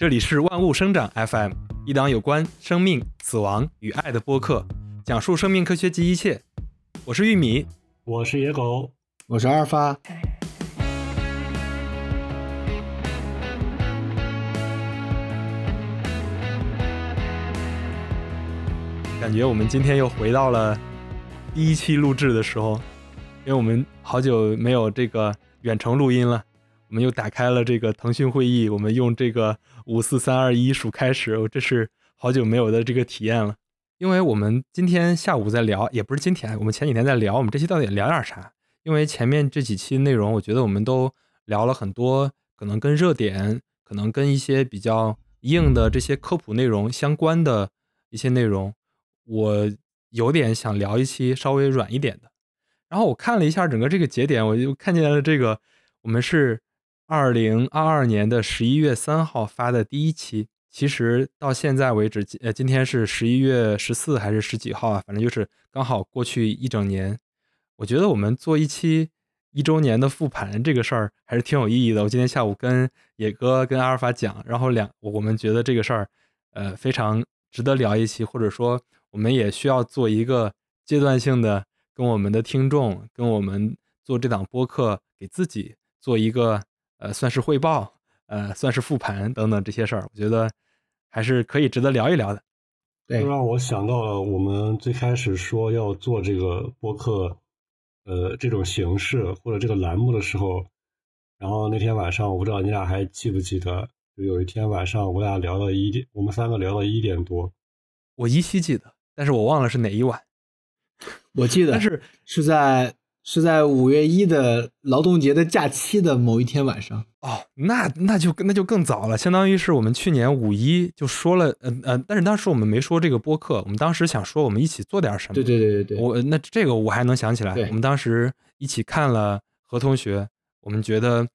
这里是万物生长 FM，一档有关生命、死亡与爱的播客，讲述生命科学及一切。我是玉米，我是野狗，我是阿尔法。感觉我们今天又回到了第一期录制的时候，因为我们好久没有这个远程录音了，我们又打开了这个腾讯会议，我们用这个五四三二一数开始，这是好久没有的这个体验了。因为我们今天下午在聊，也不是今天，我们前几天在聊，我们这期到底聊点啥？因为前面这几期内容，我觉得我们都聊了很多，可能跟热点，可能跟一些比较硬的这些科普内容相关的一些内容。我有点想聊一期稍微软一点的，然后我看了一下整个这个节点，我就看见了这个，我们是二零二二年的十一月三号发的第一期，其实到现在为止，呃，今天是十一月十四还是十几号啊？反正就是刚好过去一整年。我觉得我们做一期一周年的复盘这个事儿还是挺有意义的。我今天下午跟野哥、跟阿尔法讲，然后两我们觉得这个事儿，呃，非常值得聊一期，或者说。我们也需要做一个阶段性的，跟我们的听众，跟我们做这档播客，给自己做一个呃，算是汇报，呃，算是复盘等等这些事儿，我觉得还是可以值得聊一聊的。对，让我想到了我们最开始说要做这个播客，呃，这种形式或者这个栏目的时候，然后那天晚上我不知道你俩还记不记得，就有一天晚上我俩聊到一点，我们三个聊到一点多，我依稀记得。但是我忘了是哪一晚，我记得，但是是在是在五月一的劳动节的假期的某一天晚上。哦，那那就那就更早了，相当于是我们去年五一就说了，嗯嗯，但是当时我们没说这个播客，我们当时想说我们一起做点什么。对对对对对，我那这个我还能想起来，我们当时一起看了何同学，我们觉得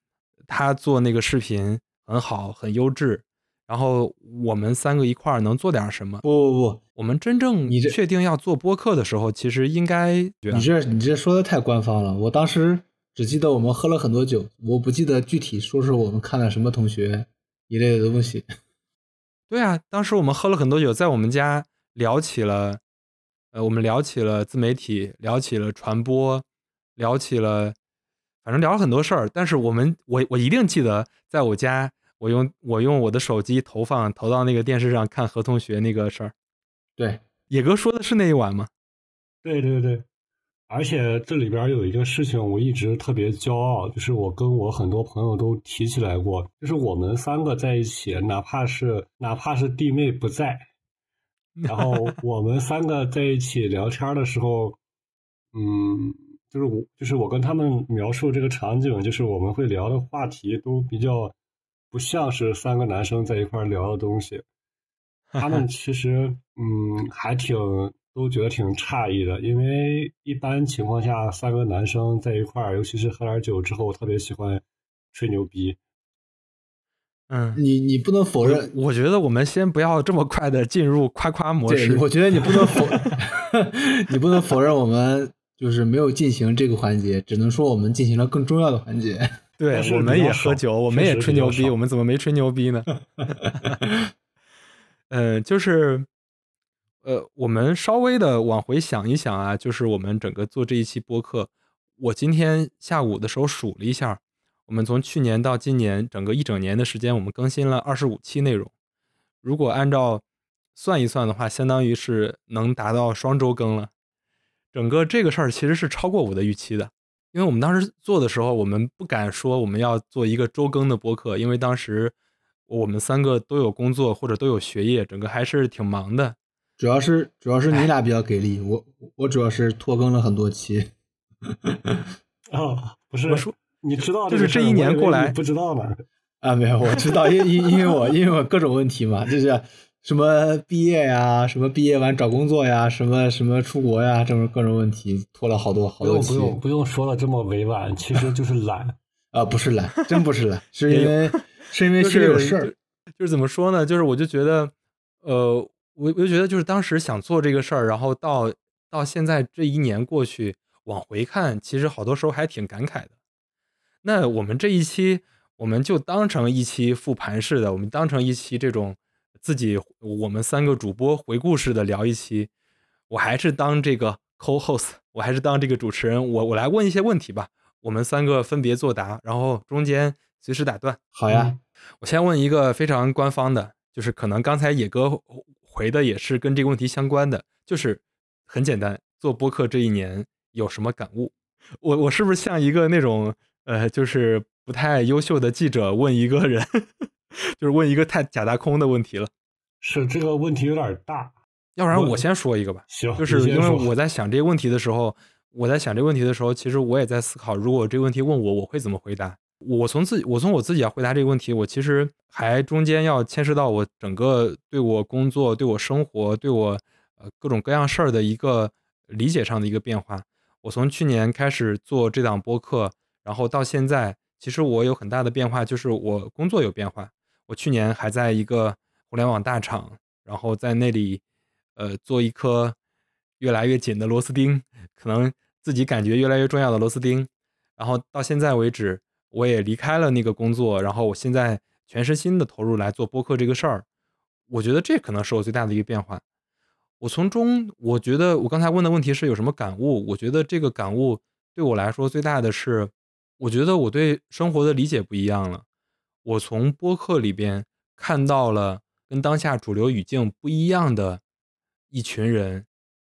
他做那个视频很好，很优质。然后我们三个一块儿能做点什么？不不不，我们真正你确定要做播客的时候，其实应该你这你这说的太官方了。我当时只记得我们喝了很多酒，我不记得具体说是我们看了什么同学一类的东西。对啊，当时我们喝了很多酒，在我们家聊起了，呃，我们聊起了自媒体，聊起了传播，聊起了，反正聊了很多事儿。但是我们我我一定记得在我家。我用我用我的手机投放投到那个电视上看何同学那个事儿，对，野哥说的是那一晚吗？对对对，而且这里边有一个事情我一直特别骄傲，就是我跟我很多朋友都提起来过，就是我们三个在一起，哪怕是哪怕是弟妹不在，然后我们三个在一起聊天的时候，嗯，就是我就是我跟他们描述这个场景，就是我们会聊的话题都比较。不像是三个男生在一块聊的东西，他们其实嗯还挺都觉得挺诧异的，因为一般情况下三个男生在一块儿，尤其是喝点酒之后，特别喜欢吹牛逼。嗯，你你不能否认，我觉得我们先不要这么快的进入夸夸模式。我觉得你不能否，你不能否认我们就是没有进行这个环节，只能说我们进行了更重要的环节。对，我们也喝酒，我们也吹牛逼，我们怎么没吹牛逼呢？呃，就是，呃，我们稍微的往回想一想啊，就是我们整个做这一期播客，我今天下午的时候数了一下，我们从去年到今年整个一整年的时间，我们更新了二十五期内容。如果按照算一算的话，相当于是能达到双周更了。整个这个事儿其实是超过我的预期的。因为我们当时做的时候，我们不敢说我们要做一个周更的播客，因为当时我们三个都有工作或者都有学业，整个还是挺忙的。主要是主要是你俩比较给力，我我主要是拖更了很多期。哦，不是，我说你知道，就是这一年过来不知道吗？啊，没有，我知道，因因因为我因为我各种问题嘛，就是。什么毕业呀，什么毕业完找工作呀，什么什么出国呀，这种各种问题拖了好多好多期。不用不用说的这么委婉，其实就是懒 啊，不是懒，真不是懒，是因为是因为心里有事儿。就是怎么说呢？就是我就觉得，呃，我我就觉得就是当时想做这个事儿，然后到到现在这一年过去，往回看，其实好多时候还挺感慨的。那我们这一期，我们就当成一期复盘式的，我们当成一期这种自己我们三个主播回顾式的聊一期。我还是当这个 co-host，我还是当这个主持人，我我来问一些问题吧，我们三个分别作答，然后中间随时打断。好呀，我先问一个非常官方的，就是可能刚才野哥回的也是跟这个问题相关的，就是很简单，做播客这一年有什么感悟？我我是不是像一个那种呃，就是不太优秀的记者问一个人，就是问一个太假大空的问题了？是这个问题有点大。要不然我先说一个吧，行，就是因为我在想这个问题的时候，我在想这个问题的时候，其实我也在思考，如果这个问题问我，我会怎么回答？我从自己，我从我自己要回答这个问题，我其实还中间要牵涉到我整个对我工作、对我生活、对我呃各种各样事儿的一个理解上的一个变化。我从去年开始做这档播客，然后到现在，其实我有很大的变化，就是我工作有变化。我去年还在一个互联网大厂，然后在那里。呃，做一颗越来越紧的螺丝钉，可能自己感觉越来越重要的螺丝钉。然后到现在为止，我也离开了那个工作，然后我现在全身心的投入来做播客这个事儿。我觉得这可能是我最大的一个变化。我从中，我觉得我刚才问的问题是有什么感悟？我觉得这个感悟对我来说最大的是，我觉得我对生活的理解不一样了。我从播客里边看到了跟当下主流语境不一样的。一群人，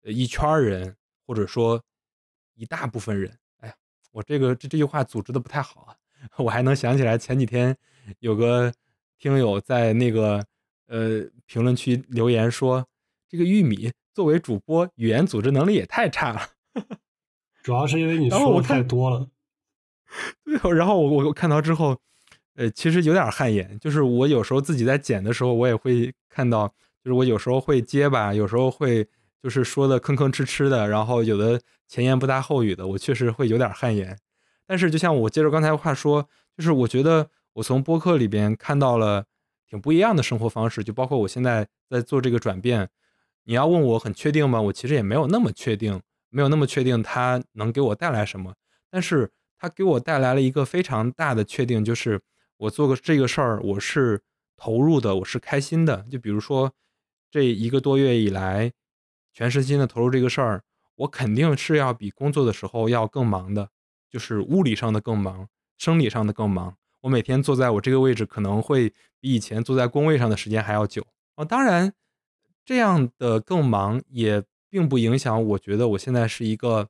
呃，一圈人，或者说一大部分人。哎呀，我这个这这句话组织的不太好啊。我还能想起来前几天有个听友在那个呃评论区留言说，这个玉米作为主播，语言组织能力也太差了。主要是因为你说的太多了。对，然后我我看到之后，呃，其实有点汗颜。就是我有时候自己在剪的时候，我也会看到。就是我有时候会结巴，有时候会就是说的吭吭哧哧的，然后有的前言不搭后语的，我确实会有点汗颜。但是就像我接着刚才话说，就是我觉得我从播客里边看到了挺不一样的生活方式，就包括我现在在做这个转变。你要问我很确定吗？我其实也没有那么确定，没有那么确定它能给我带来什么。但是它给我带来了一个非常大的确定，就是我做个这个事儿，我是投入的，我是开心的。就比如说。这一个多月以来，全身心的投入这个事儿，我肯定是要比工作的时候要更忙的，就是物理上的更忙，生理上的更忙。我每天坐在我这个位置，可能会比以前坐在工位上的时间还要久。哦，当然，这样的更忙也并不影响。我觉得我现在是一个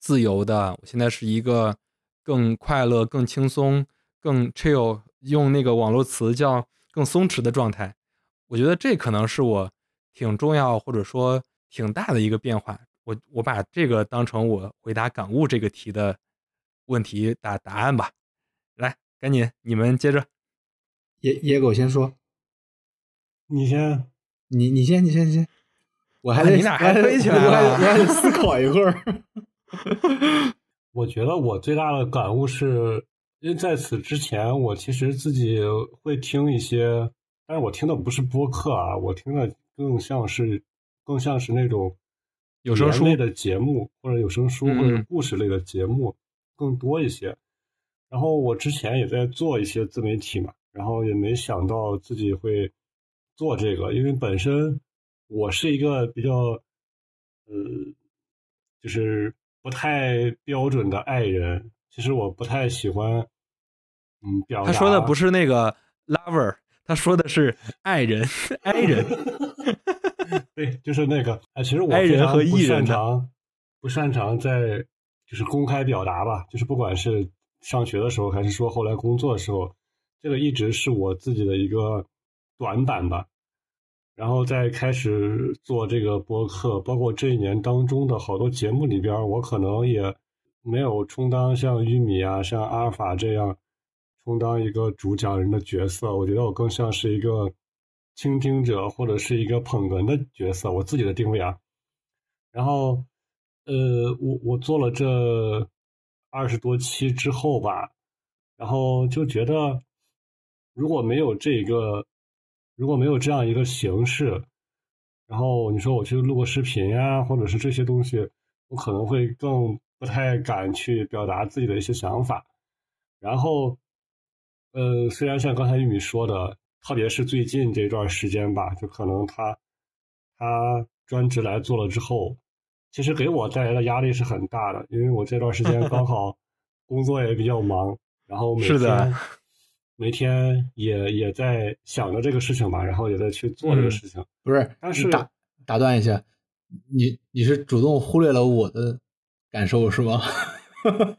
自由的，我现在是一个更快乐、更轻松、更 chill，用那个网络词叫更松弛的状态。我觉得这可能是我挺重要或者说挺大的一个变化。我我把这个当成我回答感悟这个题的问题答答案吧。来，赶紧你们接着。野野狗先说，你先，你你先，你先，你先。我还得你俩还飞起来了，我还得思考一会儿。我觉得我最大的感悟是，因为在此之前，我其实自己会听一些。但是我听的不是播客啊，我听的更像是更像是那种有声书类的节目，或者有声书或者故事类的节目更多一些。然后我之前也在做一些自媒体嘛，然后也没想到自己会做这个，因为本身我是一个比较呃，就是不太标准的爱人。其实我不太喜欢嗯表达。他说的不是那个 lover。他说的是爱人，爱人，对，就是那个。哎，其实我非常不擅长，不擅长在就是公开表达吧。就是不管是上学的时候，还是说后来工作的时候，这个一直是我自己的一个短板吧。然后在开始做这个播客，包括这一年当中的好多节目里边，我可能也没有充当像玉米啊、像阿尔法这样。充当一个主讲人的角色，我觉得我更像是一个倾听者或者是一个捧哏的角色，我自己的定位啊。然后，呃，我我做了这二十多期之后吧，然后就觉得如果没有这个，如果没有这样一个形式，然后你说我去录个视频呀，或者是这些东西，我可能会更不太敢去表达自己的一些想法，然后。呃，虽然像刚才玉米说的，特别是最近这段时间吧，就可能他他专职来做了之后，其实给我带来的压力是很大的，因为我这段时间刚好 工作也比较忙，然后每是的天每天也也在想着这个事情吧，然后也在去做这个嗯事情。不是，但是打打断一下，你你是主动忽略了我的感受是吗？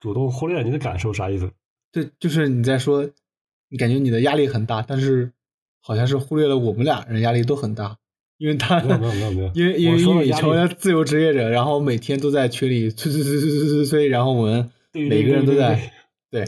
主动忽略你的感受啥意思？对，就是你在说，你感觉你的压力很大，但是好像是忽略了我们俩人压力都很大，因为他没有没有没有因为因为因为玉米我说的压力成为了自由职业者，然后每天都在群里催催催催催催催，然后我们 对每个人都在对，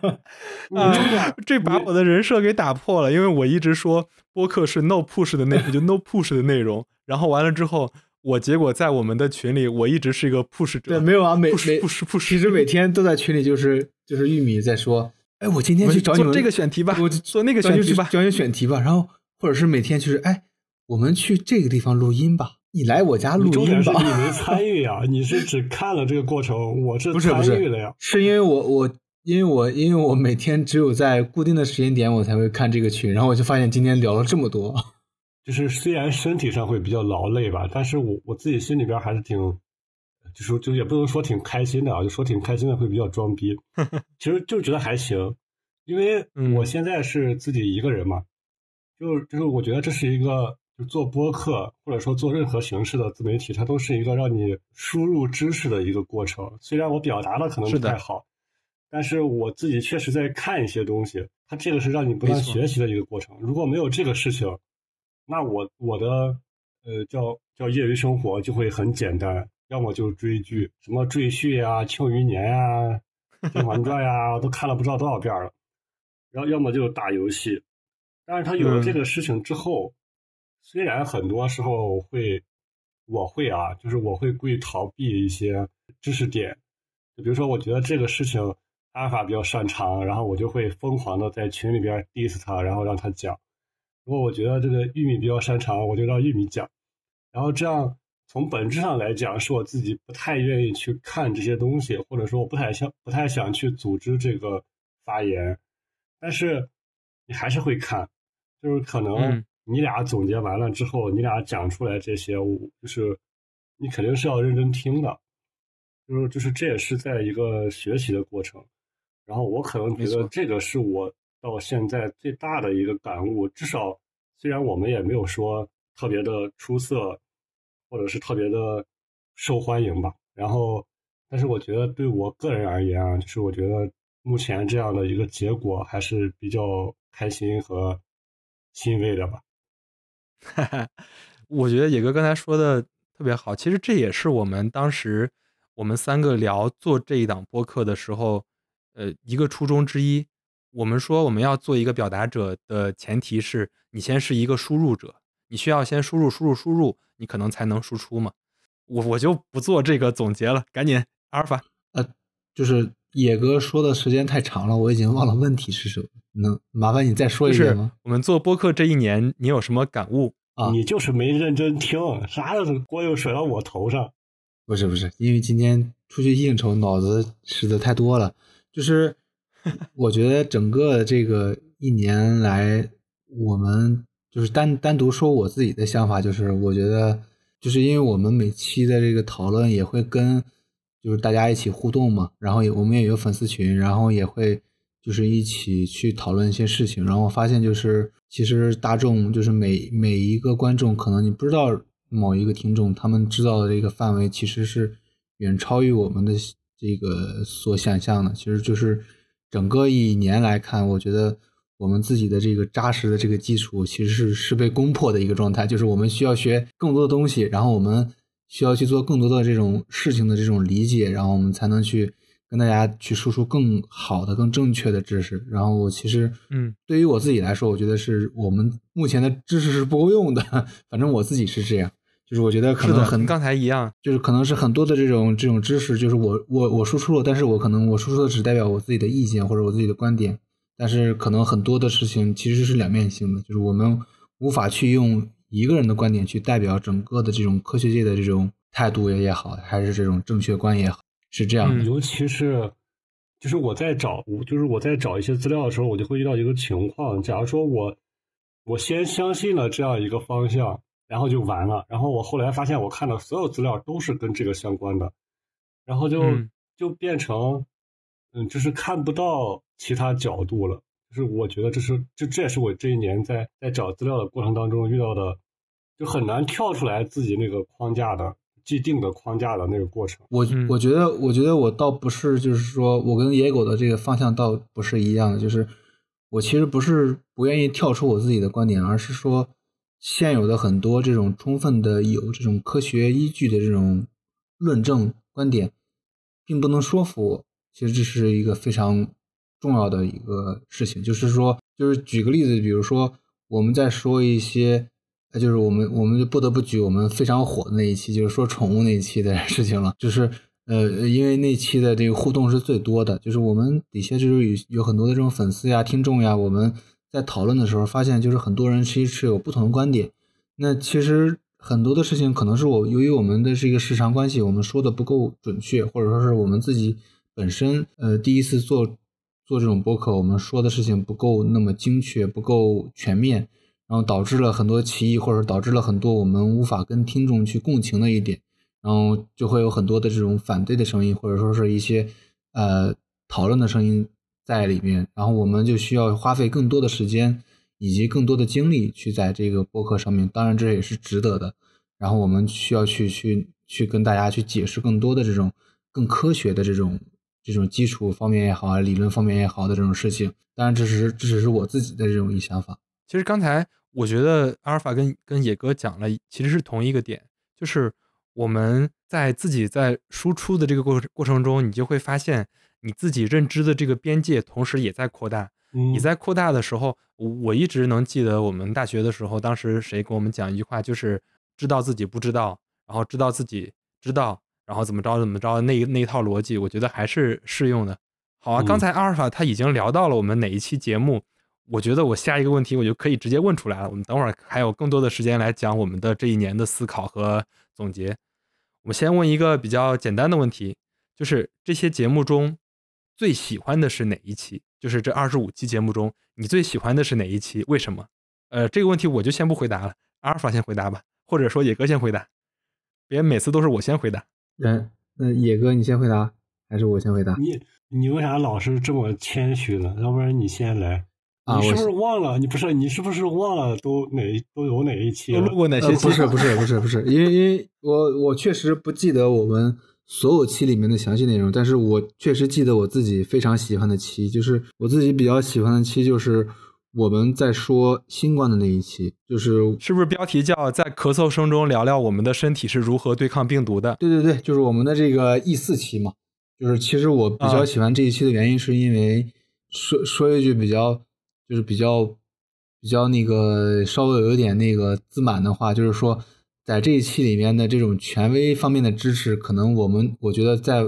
这把我的人设给打破了，因为我一直说播客是 no push 的内，就 no push 的内容，然后完了之后，我结果在我们的群里，我一直是一个 push 者，对，没有啊，每 push 每 push push，其实每天都在群里，就是就是玉米在说，哎，我今天去找你们做这个选题吧，我做那个选题吧，找你选题吧，然后或者是每天就是，哎，我们去这个地方录音吧，你来我家录音吧点是你。没参与呀，你是只看了这个过程，我是不是不是参与了呀。是因为我我因为我因为我每天只有在固定的时间点我才会看这个群，然后我就发现今天聊了这么多。就是虽然身体上会比较劳累吧，但是我我自己心里边还是挺，就是就也不能说挺开心的啊，就说挺开心的会比较装逼。其实就觉得还行，因为嗯我现在是自己一个人嘛，就就是我觉得这是一个就做播客或者说做任何形式的自媒体，它都是一个让你输入知识的一个过程。虽然我表达的可能不太好，但是我自己确实在看一些东西，它这个是让你不断学习的一个过程。如果没有这个事情，那我我的呃叫叫业余生活就会很简单，要么就追剧，什么赘婿啊、庆余年啊、甄嬛传呀，都看了不知道多少遍了。然后要么就打游戏，但是他有了这个事情之后，虽然很多时候会，我会啊，就是我会故意逃避一些知识点，就比如说我觉得这个事情阿尔法比较擅长，然后我就会疯狂的在群里边 diss 他，然后让他讲。如果我觉得这个玉米比较擅长，我就让玉米讲。然后这样从本质上来讲，是我自己不太愿意去看这些东西，或者说我不太想不太想去组织这个发言，但是你还是会看，就是可能嗯。你俩总结完了之后，你俩讲出来这些，我就是你肯定是要认真听的，就是就是这也是在一个学习的过程。然后我可能觉得这个是我到现在最大的一个感悟，至少虽然我们也没有说特别的出色，或者是特别的受欢迎吧，然后，但是我觉得对我个人而言啊，就是我觉得目前这样的一个结果还是比较开心和欣慰的吧。哈 哈我觉得野哥刚才说的特别好，其实这也是我们当时我们三个聊做这一档播客的时候，呃，一个初衷之一。我们说我们要做一个表达者的前提是你先是一个输入者，你需要先输入、输入、输入，你可能才能输出嘛。我我就不做这个总结了，赶紧阿尔法。呃，就是野哥说的时间太长了，我已经忘了问题是什么。能麻烦你再说一遍吗？我们做播客这一年，你有什么感悟？啊你就是没认真听，啥的锅又甩到我头上。不是不是，因为今天出去应酬，脑子使的太多了。就是 我觉得整个这个一年来，我们就是单单独说我自己的想法，就是我觉得，就是因为我们每期的这个讨论也会跟就是大家一起互动嘛，然后也我们也有粉丝群，然后也会就是一起去讨论一些事情，然后发现就是其实大众就是每每一个观众，可能你不知道某一个听众他们知道的这个范围其实是远超于我们的这个所想象的，其实就是整个一年来看，我觉得我们自己的这个扎实的这个基础其实是是被攻破的一个状态，就是我们需要学更多的东西，然后我们需要去做更多的这种事情的这种理解，然后我们才能去跟大家去输出更好的、更正确的知识。然后我其实，嗯，对于我自己来说，我觉得是我们目前的知识是不够用的，反正我自己是这样。就是我觉得可，能很刚才一样。就是可能是很多的这种这种知识，就是我我我输出了，但是我可能我输出的只代表我自己的意见或者我自己的观点，但是可能很多的事情其实是两面性的，就是我们无法去用一个人的观点去代表整个的这种科学界的这种态度也好，还是这种正确观也好，是这样的。嗯尤其是就是我在找，就是我在找一些资料的时候，我就会遇到一个情况。假如说我我先相信了这样一个方向，然后就完了。然后我后来发现，我看的所有资料都是跟这个相关的，然后就就变成，嗯，就是看不到其他角度了。就是我觉得这是这这也是我这一年在在找资料的过程当中遇到的，就很难跳出来自己那个框架的。既定的框架的那个过程，我我觉得，我觉得我倒不是，就是说我跟野狗的这个方向倒不是一样的，就是我其实不是不愿意跳出我自己的观点，而是说现有的很多这种充分的有这种科学依据的这种论证观点，并不能说服我。其实这是一个非常重要的一个事情，就是说，就是举个例子，比如说我们在说一些。就是我们，我们就不得不举我们非常火的那一期，就是说宠物那一期的事情了。就是，呃，因为那期的这个互动是最多的，就是我们底下就是有有很多的这种粉丝呀、听众呀，我们在讨论的时候发现，就是很多人其实是有不同的观点。那其实很多的事情可能是我由于我们的这个时长关系，我们说的不够准确，或者说是我们自己本身呃第一次做做这种播客，我们说的事情不够那么精确，不够全面。然后导致了很多歧义，或者导致了很多我们无法跟听众去共情的一点，然后就会有很多的这种反对的声音，或者说是一些呃讨论的声音在里面，然后我们就需要花费更多的时间以及更多的精力去在这个播客上面，当然这也是值得的。然后我们需要去去去跟大家去解释更多的这种更科学的这种这种基础方面也好啊，理论方面也好的这种事情。当然，这是这只是我自己的这种一想法。其实刚才我觉得阿尔法跟跟野哥讲了，其实是同一个点，就是我们在自己在输出的这个过过程中，你就会发现你自己认知的这个边界，同时也在扩大。你在扩大的时候，我一直能记得我们大学的时候，当时谁跟我们讲一句话，就是知道自己不知道，然后知道自己知道，然后怎么着怎么着，那那一套逻辑，我觉得还是适用的。好啊，刚才阿尔法他已经聊到了我们哪一期节目。我觉得我下一个问题我就可以直接问出来了。我们等会儿还有更多的时间来讲我们的这一年的思考和总结。我们先问一个比较简单的问题，就是这些节目中最喜欢的是哪一期？就是这二十五期节目中，你最喜欢的是哪一期？为什么？呃，这个问题我就先不回答了，阿尔法先回答吧，或者说野哥先回答。别每次都是我先回答。嗯，那野哥你先回答，还是我先回答？你你为啥老是这么谦虚呢？要不然你先来。你是不是忘了？你不是你是不是忘了都哪都有哪一期？录过哪些期？不是不是不是不是，因为因为我我确实不记得我们所有期里面的详细内容，但是我确实记得我自己非常喜欢的期，就是我自己比较喜欢的期，就是我们在说新冠的那一期，就是是不是标题叫在咳嗽声中聊聊我们的身体是如何对抗病毒的？对对对，就是我们的这个 E 四期嘛。就是其实我比较喜欢这一期的原因，是因为说说一句比较。就是比较比较那个稍微有点那个自满的话，就是说，在这一期里面的这种权威方面的支持，可能我们我觉得在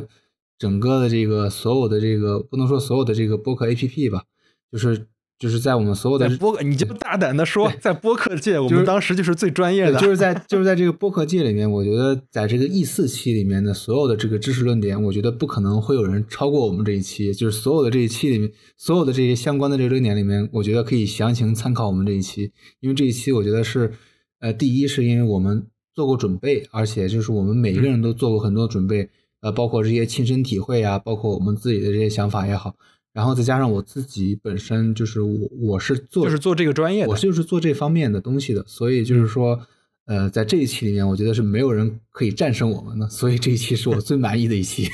整个的这个所有的这个不能说所有的这个播客 APP 吧，就是。就是在我们所有的播，你就大胆的说，在播客界，我们当时就是最专业的。就是在就是在这个播客界里面，我觉得在这个 E 四期里面的所有的这个知识论点，我觉得不可能会有人超过我们这一期。就是所有的这一期里面，所有的这些相关的这个论点里面，我觉得可以详情参考我们这一期，因为这一期我觉得是，呃，第一是因为我们做过准备，而且就是我们每一个人都做过很多准备，呃，包括这些亲身体会啊，包括我们自己的这些想法也好。然后再加上我自己本身就是我我是做就是做这个专业的，我就是做这方面的东西的，所以就是说，呃，在这一期里面，我觉得是没有人可以战胜我们的，所以这一期是我最满意的一期。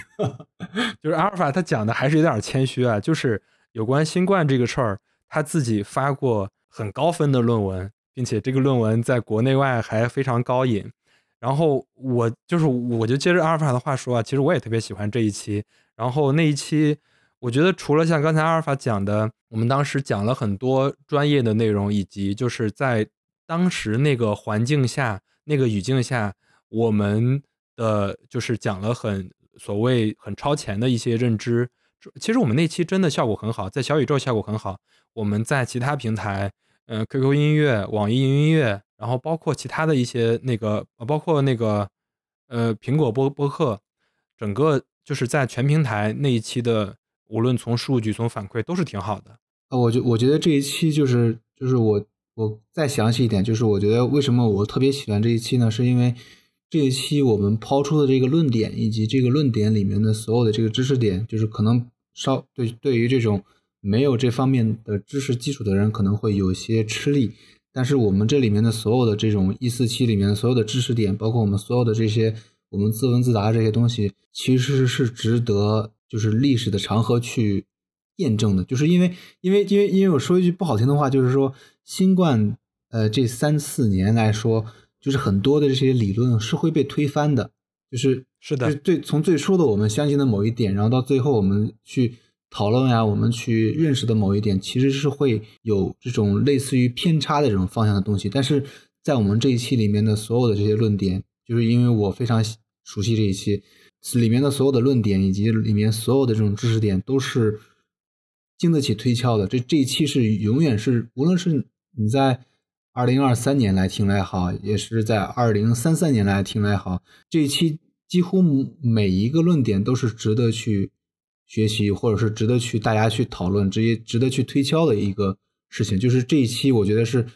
就是阿尔法他讲的还是有点谦虚啊，就是有关新冠这个事儿，他自己发过很高分的论文，并且这个论文在国内外还非常高引。然后我就是我就接着阿尔法的话说啊，其实我也特别喜欢这一期，然后那一期。我觉得除了像刚才阿尔法讲的，我们当时讲了很多专业的内容，以及就是在当时那个环境下、那个语境下，我们的就是讲了很所谓很超前的一些认知。其实我们那期真的效果很好，在小宇宙效果很好。我们在其他平台，嗯，QQ 音乐、网易云音乐，然后包括其他的一些那个，包括那个呃苹果播播客，整个就是在全平台那一期的。无论从数据从反馈都是挺好的。呃，我觉我觉得这一期就是就是我我再详细一点，就是我觉得为什么我特别喜欢这一期呢？是因为这一期我们抛出的这个论点以及这个论点里面的所有的这个知识点，就是可能稍对对于这种没有这方面的知识基础的人可能会有些吃力，但是我们这里面的所有的这种一四期里面所有的知识点，包括我们所有的这些我们自问自答这些东西，其实是值得就是历史的长河去。验证的，就是因为，因为，因为，因为我说一句不好听的话，就是说，新冠，呃，这三四年来说，就是很多的这些理论是会被推翻的，就是是的，最从最初的我们相信的某一点，然后到最后我们去讨论呀，我们去认识的某一点，其实是会有这种类似于偏差的这种方向的东西。但是在我们这一期里面的所有的这些论点，就是因为我非常熟悉这一期里面的所有的论点以及里面所有的这种知识点都是。经得起推敲的，这这一期是永远是，无论是你在二零二三年来听来好，也是在二零三三年来听来好，这一期几乎每一个论点都是值得去学习，或者是值得去大家去讨论，直接值得去推敲的一个事情。就是这一期，我觉得是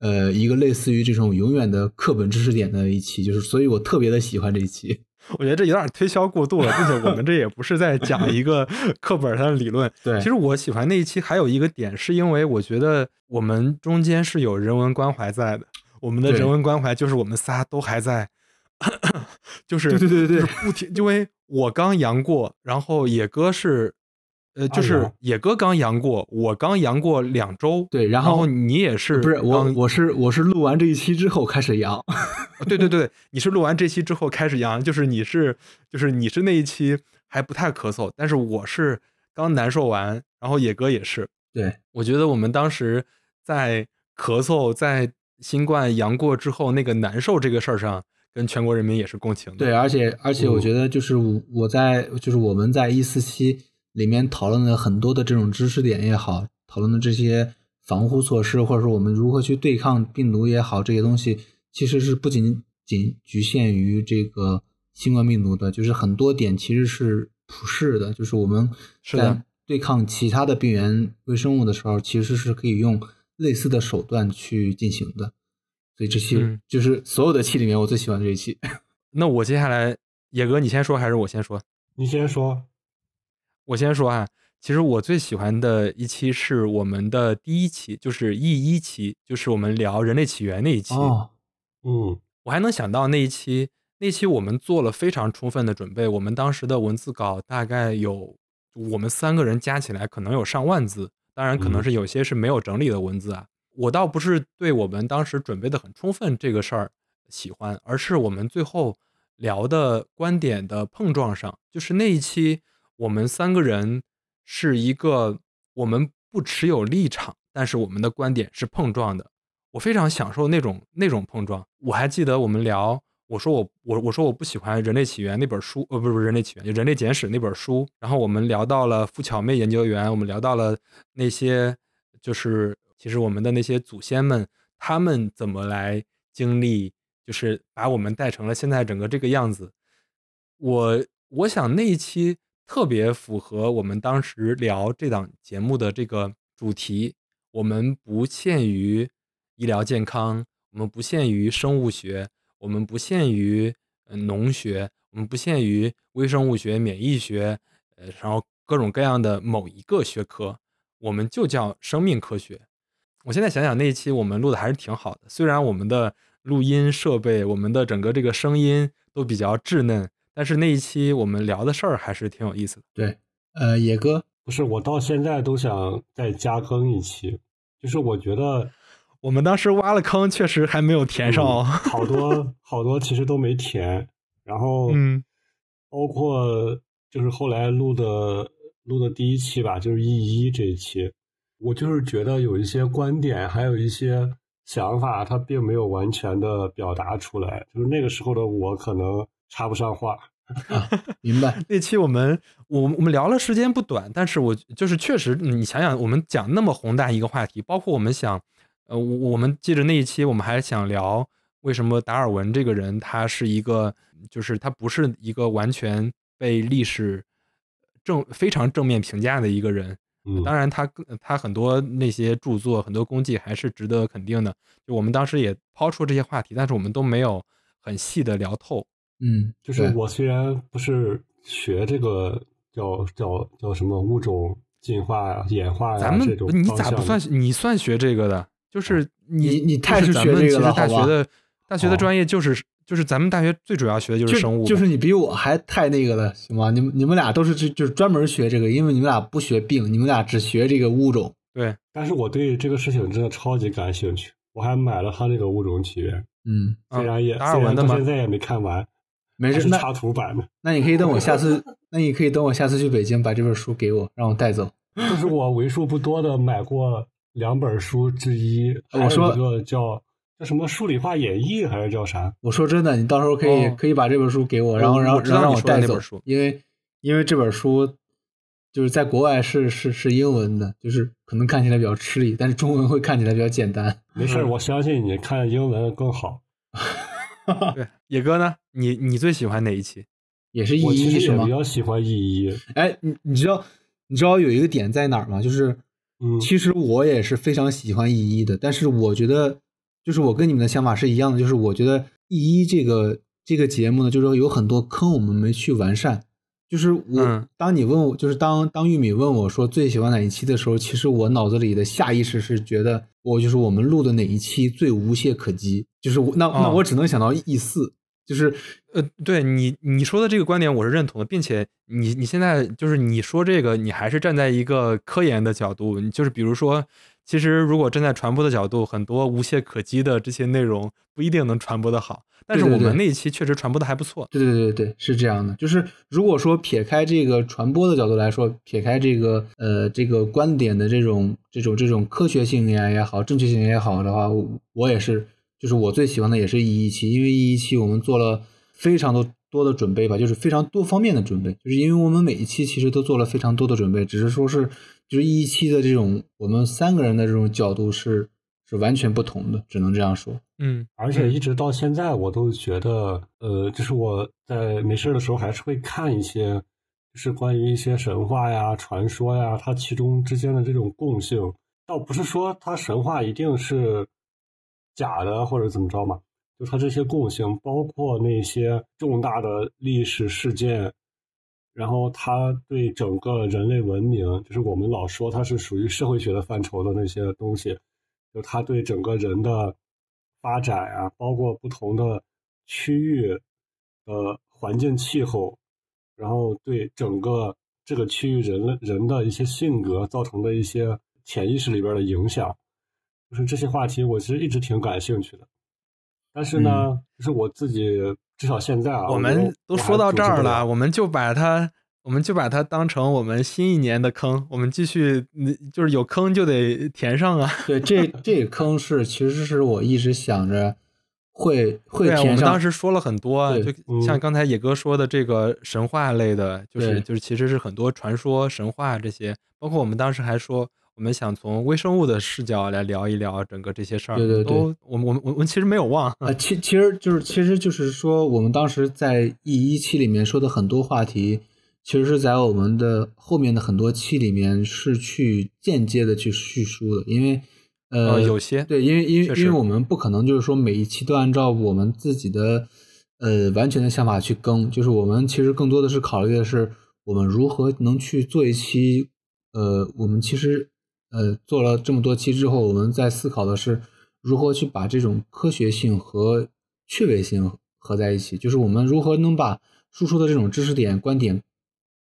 呃一个类似于这种永远的课本知识点的一期，就是所以我特别的喜欢这一期。我觉得这有点推销过度了，并且我们这也不是在讲一个 课本上的理论。对，其实我喜欢那一期还有一个点，是因为我觉得我们中间是有人文关怀在的。我们的人文关怀就是我们仨都还在，就是对对对对，不停。因为我刚阳过，然后野哥是。呃，就是野哥刚阳过，我刚阳过两周，对，然后你也是，不是我，我是我是录完这一期之后开始阳，对对对，你是录完这期之后开始阳，就是你是就是你是那一期还不太咳嗽，但是我是刚难受完，然后野哥也是，对我觉得我们当时在咳嗽在新冠阳过之后那个难受这个事儿上，跟全国人民也是共情的，对，而且而且我觉得就是我在就是我们在一四期。里面讨论了很多的这种知识点也好，讨论的这些防护措施，或者说我们如何去对抗病毒也好，这些东西其实是不仅仅局限于这个新冠病毒的，就是很多点其实是普世的，就是我们在对抗其他的病原微生物的时候，其实是可以用类似的手段去进行的。所以这期就是所有的期里面我最喜欢这一期。那我接下来野哥你先说还是我先说？你先说。我先说啊，其实我最喜欢的一期是我们的第一期，就是 E 一期，就是我们聊人类起源那一期。哦，嗯，我还能想到那一期，那期我们做了非常充分的准备，我们当时的文字稿大概有我们三个人加起来可能有上万字，当然可能是有些是没有整理的文字啊。我倒不是对我们当时准备的很充分这个事儿喜欢，而是我们最后聊的观点的碰撞上，就是那一期。我们三个人是一个，我们不持有立场，但是我们的观点是碰撞的。我非常享受那种那种碰撞。我还记得我们聊，我说我我我说我不喜欢《人类起源》那本书，呃，不是不是《人类起源》，就《人类简史》那本书。然后我们聊到了付巧妹研究员，我们聊到了那些，就是其实我们的那些祖先们，他们怎么来经历，就是把我们带成了现在整个这个样子。我我想那一期。特别符合我们当时聊这档节目的这个主题。我们不限于医疗健康，我们不限于生物学，我们不限于农学，我们不限于微生物学、免疫学，呃，然后各种各样的某一个学科，我们就叫生命科学。我现在想想那一期我们录的还是挺好的，虽然我们的录音设备、我们的整个这个声音都比较稚嫩。但是那一期我们聊的事儿还是挺有意思的。对，呃，野哥不是我到现在都想再加更一期，就是我觉得我们当时挖了坑，确实还没有填上哦，好多 好多其实都没填。然后，嗯，包括就是后来录的录的第一期吧，就是一一这一期，我就是觉得有一些观点，还有一些想法，它并没有完全的表达出来。就是那个时候的我可能。插不上话，明白。那期我们我我们聊了时间不短，但是我就是确实，你想想，我们讲那么宏大一个话题，包括我们想，呃，我我们记着那一期，我们还想聊为什么达尔文这个人他是一个，就是他不是一个完全被历史正非常正面评价的一个人。嗯，当然他他很多那些著作很多功绩还是值得肯定的。就我们当时也抛出这些话题，但是我们都没有很细的聊透。嗯，就是我虽然不是学这个叫叫叫什么物种进化呀、演化呀咱们这种你咋不算？你算学这个的？就是你你你太是学这个们其实了大学的大学的哦专业就是就是咱们大学最主要学的就是生物嘛，就是你比我还太那个了，行吗？你们你们俩都是就就是专门学这个，因为你们俩不学病，你们俩只学这个物种。对。但是我对这个事情真的超级感兴趣，我还买了他那个《物种起源》，嗯，啊虽然也、达尔虽然文的吗到现在也没看完，没事，那插图版的。那你可以等我下次，那你可以等我下次去北京把这本书给我，让我带走。这是我为数不多的买过两本书之一，我说一个叫叫什么《数理化演绎》还是叫啥？我说真的，你到时候可以、哦可以把这本书给我，然后然后然后让我带走那本书，因为因为这本书就是在国外是是是英文的，就是可能看起来比较吃力，但是中文会看起来比较简单。没事我相信你看英文更好。对，野哥呢？你你最喜欢哪一期？也是一我其一是吗实也比？较喜欢一一，哎，你你知道你知道有一个点在哪儿吗？就是嗯，其实我也是非常喜欢一一的，但是我觉得就是我跟你们的想法是一样的，就是我觉得一一这个这个节目呢，就是说有很多坑我们没去完善。就是我，嗯。当你问我，就是当当玉米问我说最喜欢哪一期的时候，其实我脑子里的下意识是觉得我就是我们录的哪一期最无懈可击，就是我那、那哦。我只能想到 E 四，就是呃，对你你说的这个观点我是认同的，并且你你现在就是你说这个，你还是站在一个科研的角度，就是比如说，其实如果站在传播的角度，很多无懈可击的这些内容不一定能传播的好，但是对对对我们那一期确实传播的还不错。对对对对，是这样的。就是如果说撇开这个传播的角度来说，撇开这个呃这个观点的这种这种这种科学性也也好，正确性也好的话，我我也是，就是我最喜欢的也是一一期，因为一一期我们做了非常多多的准备吧，就是非常多方面的准备，就是因为我们每一期其实都做了非常多的准备，只是说是就是一一期的这种我们三个人的这种角度是是完全不同的，只能这样说。嗯，而且一直到现在，我都觉得，呃，就是我在没事的时候还是会看一些，就是关于一些神话呀、传说呀，它其中之间的这种共性，倒不是说它神话一定是假的或者怎么着嘛，就它这些共性，包括那些重大的历史事件，然后它对整个人类文明，就是我们老说它是属于社会学的范畴的那些东西，就它对整个人的发展啊，包括不同的区域的环境气候，然后对整个这个区域人类人的一些性格造成的一些潜意识里边的影响，就是这些话题，我其实一直挺感兴趣的。但是呢，就是我自己至少现在啊，我们都说到这儿了，我们就把它，我们就把它当成我们新一年的坑，我们继续，嗯就是有坑就得填上啊。对，这 这个坑是其实是我一直想着会会对啊，我们填上。当时说了很多啊，就嗯像刚才野哥说的这个神话类的，就是就是其实是很多传说、神话这些，包括我们当时还说，我们想从微生物的视角来聊一聊整个这些事儿。对对对我们我们我们其实没有忘。啊，其其实就是其实就是说，我们当时在 E 一期里面说的很多话题，其实是在我们的后面的很多期里面是去间接的去叙述的，因为呃呃有些对，因为因为因为我们不可能就是说每一期都按照我们自己的呃完全的想法去更，就是我们其实更多的是考虑的是我们如何能去做一期呃，我们其实呃做了这么多期之后，我们在思考的是如何去把这种科学性和趣味性合在一起，就是我们如何能把输出的这种知识点、观点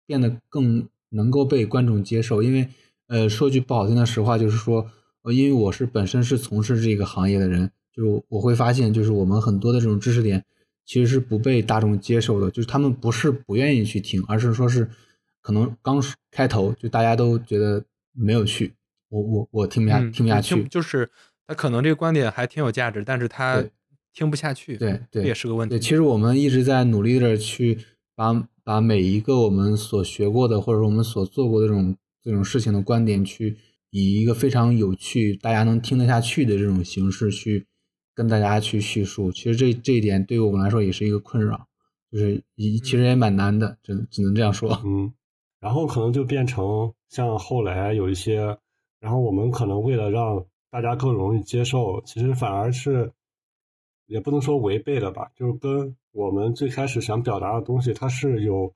变得更能够被观众接受。因为呃，说句不好听的实话，就是说，呃，因为我是本身是从事这个行业的人，就是我会发现，就是我们很多的这种知识点其实是不被大众接受的，就是他们不是不愿意去听，而是说是可能刚开头就大家都觉得没有趣，我我我听不下、嗯，听不下去，就是他可能这个观点还挺有价值，但是他听不下去，对对，这也是个问题。对，其实我们一直在努力的去把把每一个我们所学过的，或者说我们所做过的这种这种事情的观点，去以一个非常有趣、大家能听得下去的这种形式去跟大家去叙述。其实这这一点对于我们来说也是一个困扰，就是一其实也蛮难的，只只能这样说。嗯，然后可能就变成像后来有一些，然后我们可能为了让大家更容易接受，其实反而是也不能说违背了吧，就是跟我们最开始想表达的东西，它是有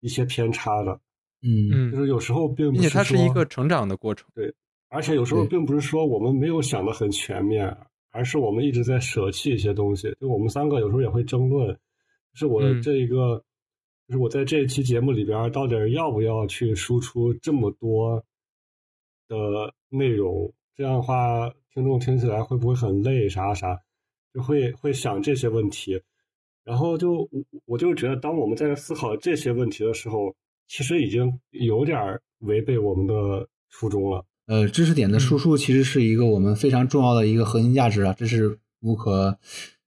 一些偏差的。嗯嗯，就是有时候并不并且它是一个成长的过程。对而且有时候并不是说我们没有想的很全面，而是我们一直在舍弃一些东西。就我们三个有时候也会争论，就是我嗯这一个，就是我在这一期节目里边到底要不要去输出这么多的内容？这样的话，听众听起来会不会很累？啥啥，就会会想这些问题。然后就我我就觉得，当我们在思考这些问题的时候，其实已经有点违背我们的初衷了。呃，知识点的输出其实是一个我们非常重要的一个核心价值啊，这是无可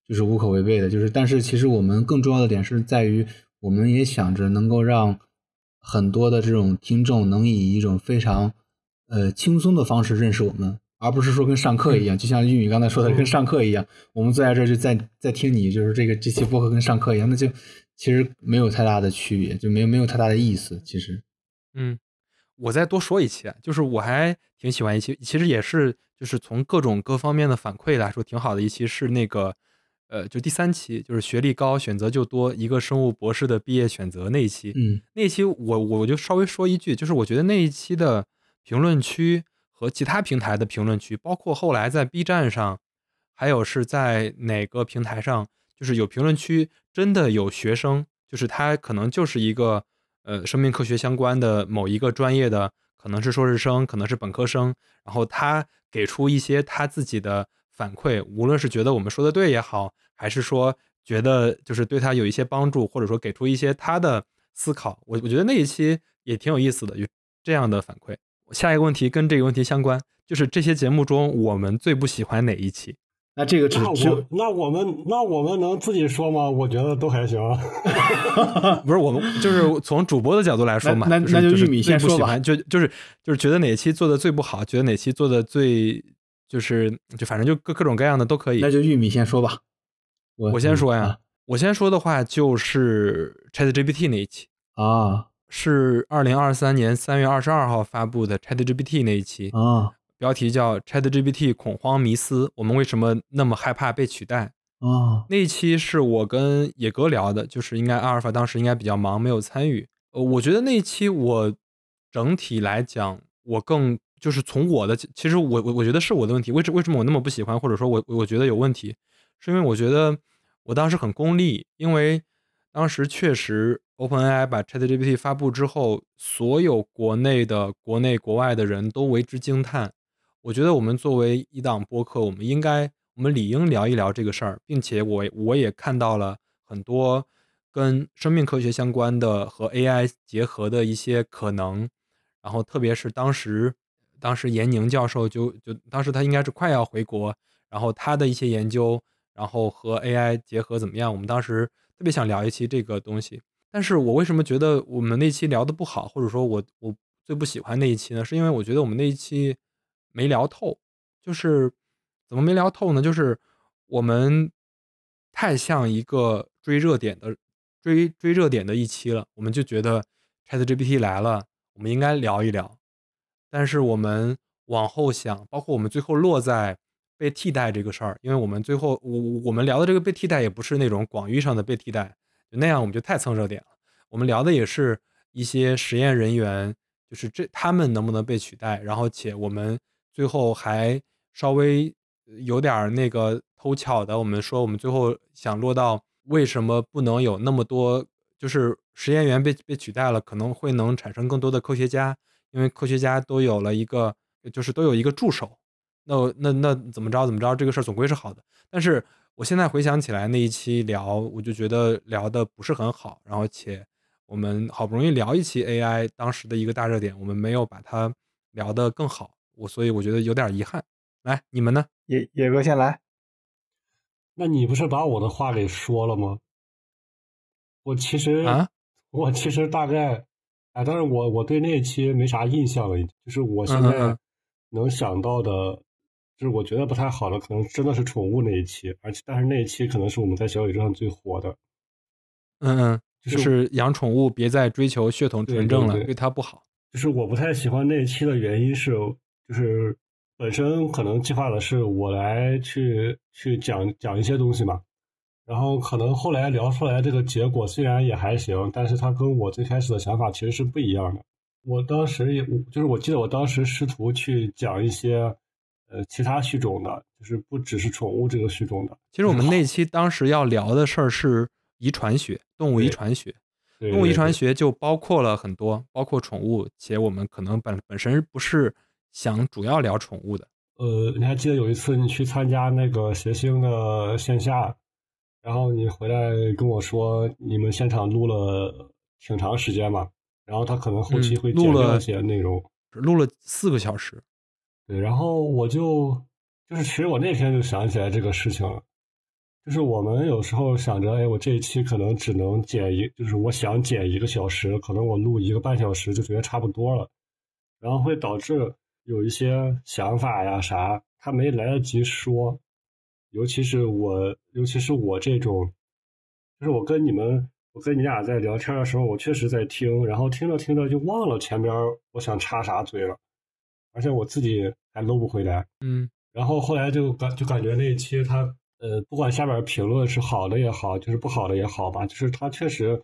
就是无可违背的。就是，但是其实我们更重要的点是在于，我们也想着能够让很多的这种听众能以一种非常呃轻松的方式认识我们，而不是说跟上课一样，就像玉米刚才说的，跟上课一样，我们坐在这儿就在在听你，就是这个这期播客跟上课一样，那就其实没有太大的区别，就没有没有太大的意思。其实，嗯，我再多说一期啊，就是我还挺喜欢一期，其实也是就是从各种各方面的反馈来说挺好的一期，是那个呃，就第三期，就是学历高选择就多，一个生物博士的毕业选择那一期。嗯那一期我我就稍微说一句，就是我觉得那一期的评论区和其他平台的评论区，包括后来在 B 站上，还有是在哪个平台上，就是有评论区真的有学生，就是他可能就是一个呃生命科学相关的某一个专业的，可能是硕士生，可能是本科生，然后他给出一些他自己的反馈，无论是觉得我们说的对也好，还是说觉得就是对他有一些帮助，或者说给出一些他的思考，我我觉得那一期也挺有意思的，有这样的反馈。下一个问题跟这个问题相关，就是这些节目中我们最不喜欢哪一期？那这个只那只那我们那我们能自己说吗？我觉得都还行。不是我们，就是从主播的角度来说嘛，那那就玉米先说吧不喜欢，就就是就是觉得哪期做的最不好，觉得哪期做的最就是就反正就各各种各样的都可以。那就玉米先说吧。我我先说呀，啊我先说的话就是 ChatGPT 那一期，啊是二零二三年三月二十二号发布的 ChatGPT 那一期，啊标题叫 ChatGPT 恐慌迷思，我们为什么那么害怕被取代？啊那一期是我跟野哥聊的，就是应该阿尔法当时应该比较忙，没有参与。呃，我觉得那一期我整体来讲，我更就是从我的，其实我我我觉得是我的问题。为什为什么我那么不喜欢，或者说我我觉得有问题，是因为我觉得我当时很功利，因为当时确实 OpenAI 把 ChatGPT 发布之后，所有国内的、国内国外的人都为之惊叹。我觉得我们作为一档播客，我们应该，我们理应聊一聊这个事儿，并且我我也看到了很多跟生命科学相关的和 AI 结合的一些可能，然后特别是当时，当时闫宁教授就就当时他应该是快要回国，然后他的一些研究，然后和 AI 结合怎么样？我们当时特别想聊一期这个东西，但是我为什么觉得我们那期聊的不好，或者说我我最不喜欢那一期呢？是因为我觉得我们那一期没聊透，就是怎么没聊透呢？就是我们太像一个追热点的追追热点的一期了，我们就觉得 ChatGPT 来了，我们应该聊一聊。但是我们往后想，包括我们最后落在被替代这个事儿，因为我们最后我我们聊的这个被替代也不是那种广义上的被替代，就那样我们就太蹭热点了。我们聊的也是一些实验人员，就是这他们能不能被取代，然后且我们最后还稍微有点那个偷巧的，我们说我们最后想落到为什么不能有那么多，就是实验员被被取代了，可能会能产生更多的科学家，因为科学家都有了一个，就是都有一个助手。那那那怎么着怎么着，这个事儿总归是好的。但是我现在回想起来那一期聊，我就觉得聊的不是很好，然后且我们好不容易聊一期 AI 当时的一个大热点，我们没有把它聊得更好，我所以我觉得有点遗憾。来，你们呢？野野哥先来。那你不是把我的话给说了吗？我其实啊，我其实大概，哎，但是我我对那一期没啥印象了，就是我现在能想到的，就是我觉得不太好的，可能真的是宠物那一期，而且但是那一期可能是我们在小宇宙上最火的，嗯嗯，就是养宠物别再追求血统纯正了，对它不好。就是我不太喜欢那一期的原因是，就是本身可能计划的是我来去去讲讲一些东西嘛，然后可能后来聊出来这个结果虽然也还行，但是它跟我最开始的想法其实是不一样的。我当时也就是我记得我当时试图去讲一些呃其他续种的，就是不只是宠物这个续种的。其实我们那期当时要聊的事儿是遗传学，动物遗传学。动物遗传学就包括了很多，包括宠物，且我们可能本本身不是想主要聊宠物的。呃，你还记得有一次你去参加那个谐星的线下，然后你回来跟我说你们现场录了挺长时间嘛，然后他可能后期会剪掉一些内容，录了四个小时。对，然后我就就是其实我那天就想起来这个事情了。就是我们有时候想着，哎，我这一期可能只能剪一，就是我想剪一个小时，可能我录一个半小时就觉得差不多了，然后会导致有一些想法呀啥，他没来得及说，尤其是我，尤其是我这种，就是我跟你们，我跟你俩在聊天的时候，我确实在听，然后听着听着就忘了前边我想插啥嘴了，而且我自己还搂不回来，嗯，然后后来就感就感觉那一期他。呃，不管下边评论是好的也好，就是不好的也好吧，就是他确实，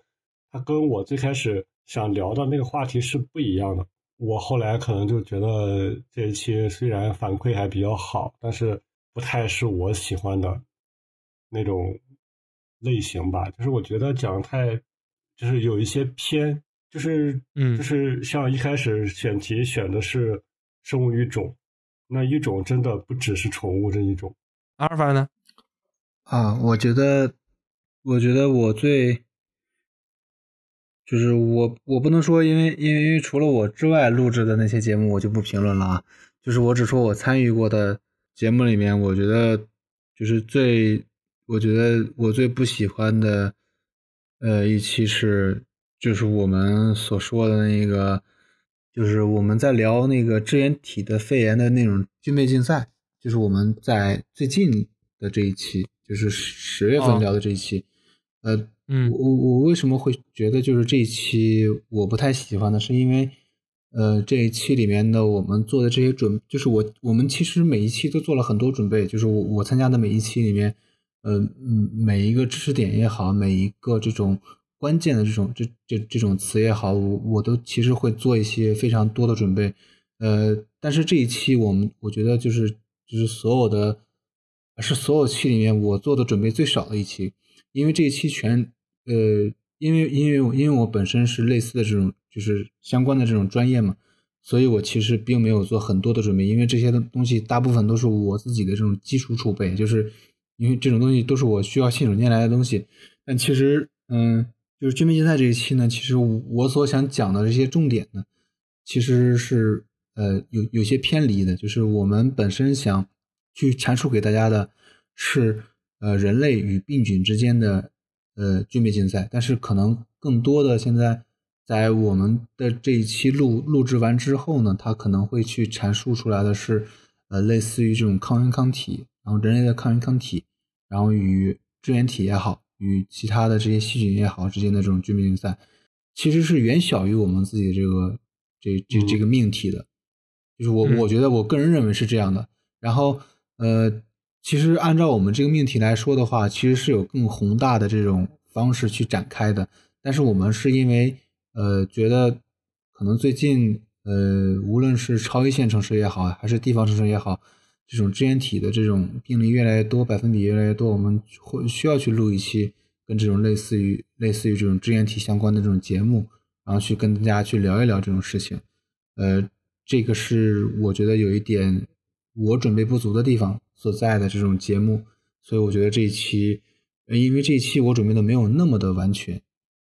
他跟我最开始想聊的那个话题是不一样的。我后来可能就觉得这一期虽然反馈还比较好，但是不太是我喜欢的那种类型吧。就是我觉得讲太，就是有一些偏，就是嗯，就是像一开始选题选的是生物育种，那一种真的不只是宠物这一种。阿尔法呢？啊，我觉得，我觉得我最，就是我我不能说，因为因为因为除了我之外录制的那些节目，我就不评论了啊。就是我只说我参与过的节目里面，我觉得就是最，我觉得我最不喜欢的，呃，一期是就是我们所说的那个，就是我们在聊那个支原体的肺炎的那种军备竞赛，就是我们在最近的这一期。就是十月份聊的这一期，呃，嗯，我我为什么会觉得就是这一期我不太喜欢呢？是因为，呃，这一期里面的我们做的这些准，就是我我们其实每一期都做了很多准备，就是我我参加的每一期里面，呃，嗯，每一个知识点也好，每一个这种关键的这种这这这种词也好，我我都其实会做一些非常多的准备，呃，但是这一期我们我觉得就是就是所有的。是所有期里面我做的准备最少的一期，因为这一期全呃，因为因为因为我本身是类似的这种就是相关的这种专业嘛，所以我其实并没有做很多的准备，因为这些东西大部分都是我自己的这种基础储备，就是因为这种东西都是我需要信手拈来的东西。但其实，嗯，就是军备竞赛这一期呢，其实我所想讲的这些重点呢，其实是呃有有些偏离的，就是我们本身想。去阐述给大家的是，呃，人类与病菌之间的呃菌灭竞赛，但是可能更多的现在在我们的这一期录录制完之后呢，它可能会去阐述出来的是，呃，类似于这种抗原抗体，然后人类的抗原抗体，然后与支原体也好，与其他的这些细菌也好之间的这种菌灭竞赛，其实是远小于我们自己这个这这这个命题的，就是我我觉得我个人认为是这样的，然后。呃，其实按照我们这个命题来说的话，其实是有更宏大的这种方式去展开的。但是我们是因为呃觉得可能最近呃无论是超一线城市也好，还是地方城市也好，这种支原体的这种病例越来越多，百分比越来越多，我们会需要去录一期跟这种类似于类似于这种支原体相关的这种节目，然后去跟大家去聊一聊这种事情。呃，这个是我觉得有一点。我准备不足的地方所在的这种节目，所以我觉得这一期，因为这一期我准备的没有那么的完全，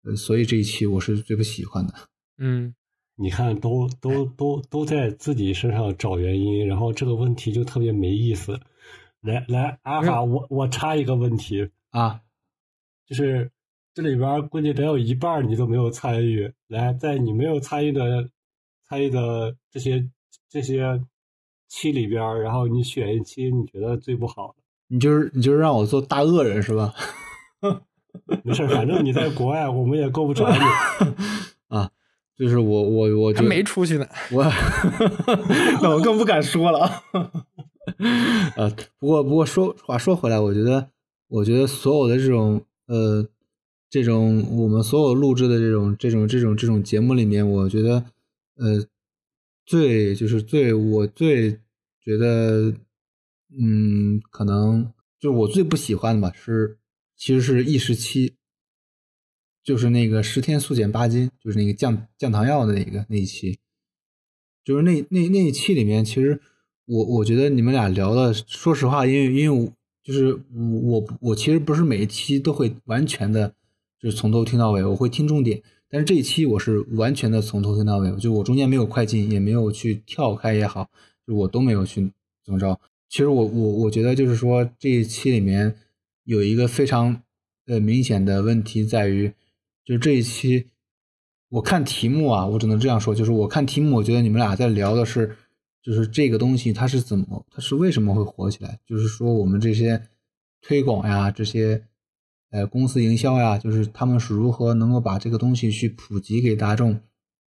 呃，所以这一期我是最不喜欢的。嗯，你看，都都都都在自己身上找原因，然后这个问题就特别没意思。来来，阿法，我我插一个问题啊，就是这里边估计得有一半你都没有参与。来，在你没有参与的参与的这些这些。期里边，然后你选一期你觉得最不好的，你就是你就是让我做大恶人是吧？没事，反正你在国外，我们也够不着你。啊，就是我我我还没出息呢，我那我更不敢说了。呃，不过不过说话说回来，我觉得我觉得所有的这种呃这种我们所有录制的这种这种这种这种节目里面，我觉得呃最就是最我最觉得嗯可能就是我最不喜欢的吧，是其实是一十七。就是那个十天速减八斤，就是那个降降糖药的那个那一期，就是那那那一期里面，其实我我觉得你们俩聊的，说实话，因为因为就是我我其实不是每一期都会完全的，就是从头听到尾，我会听重点，但是这一期我是完全的从头听到尾，就我中间没有快进，也没有去跳开也好，就我都没有去怎么着。其实我我我觉得就是说这一期里面有一个非常呃明显的问题在于。就是这一期，我看题目啊，我只能这样说，就是我看题目，我觉得你们俩在聊的是，就是这个东西它是怎么，它是为什么会火起来？就是说我们这些推广呀，这些呃公司营销呀，就是他们是如何能够把这个东西去普及给大众，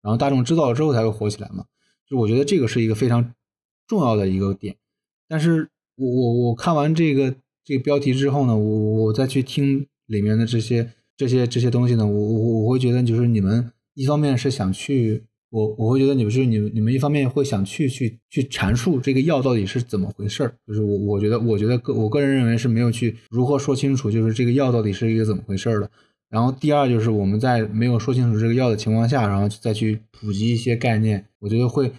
然后大众知道了之后才会火起来嘛？就我觉得这个是一个非常重要的一个点。但是我我我看完这个这个标题之后呢，我我再去听里面的这些。这些这些东西呢，我我我会觉得就是你们一方面是想去，我我会觉得你们就是你们你们一方面会想去去去阐述这个药到底是怎么回事儿，就是我我觉得我觉得个我个人认为是没有去如何说清楚，就是这个药到底是一个怎么回事儿的。然后第二就是我们在没有说清楚这个药的情况下，然后再去普及一些概念，我觉得会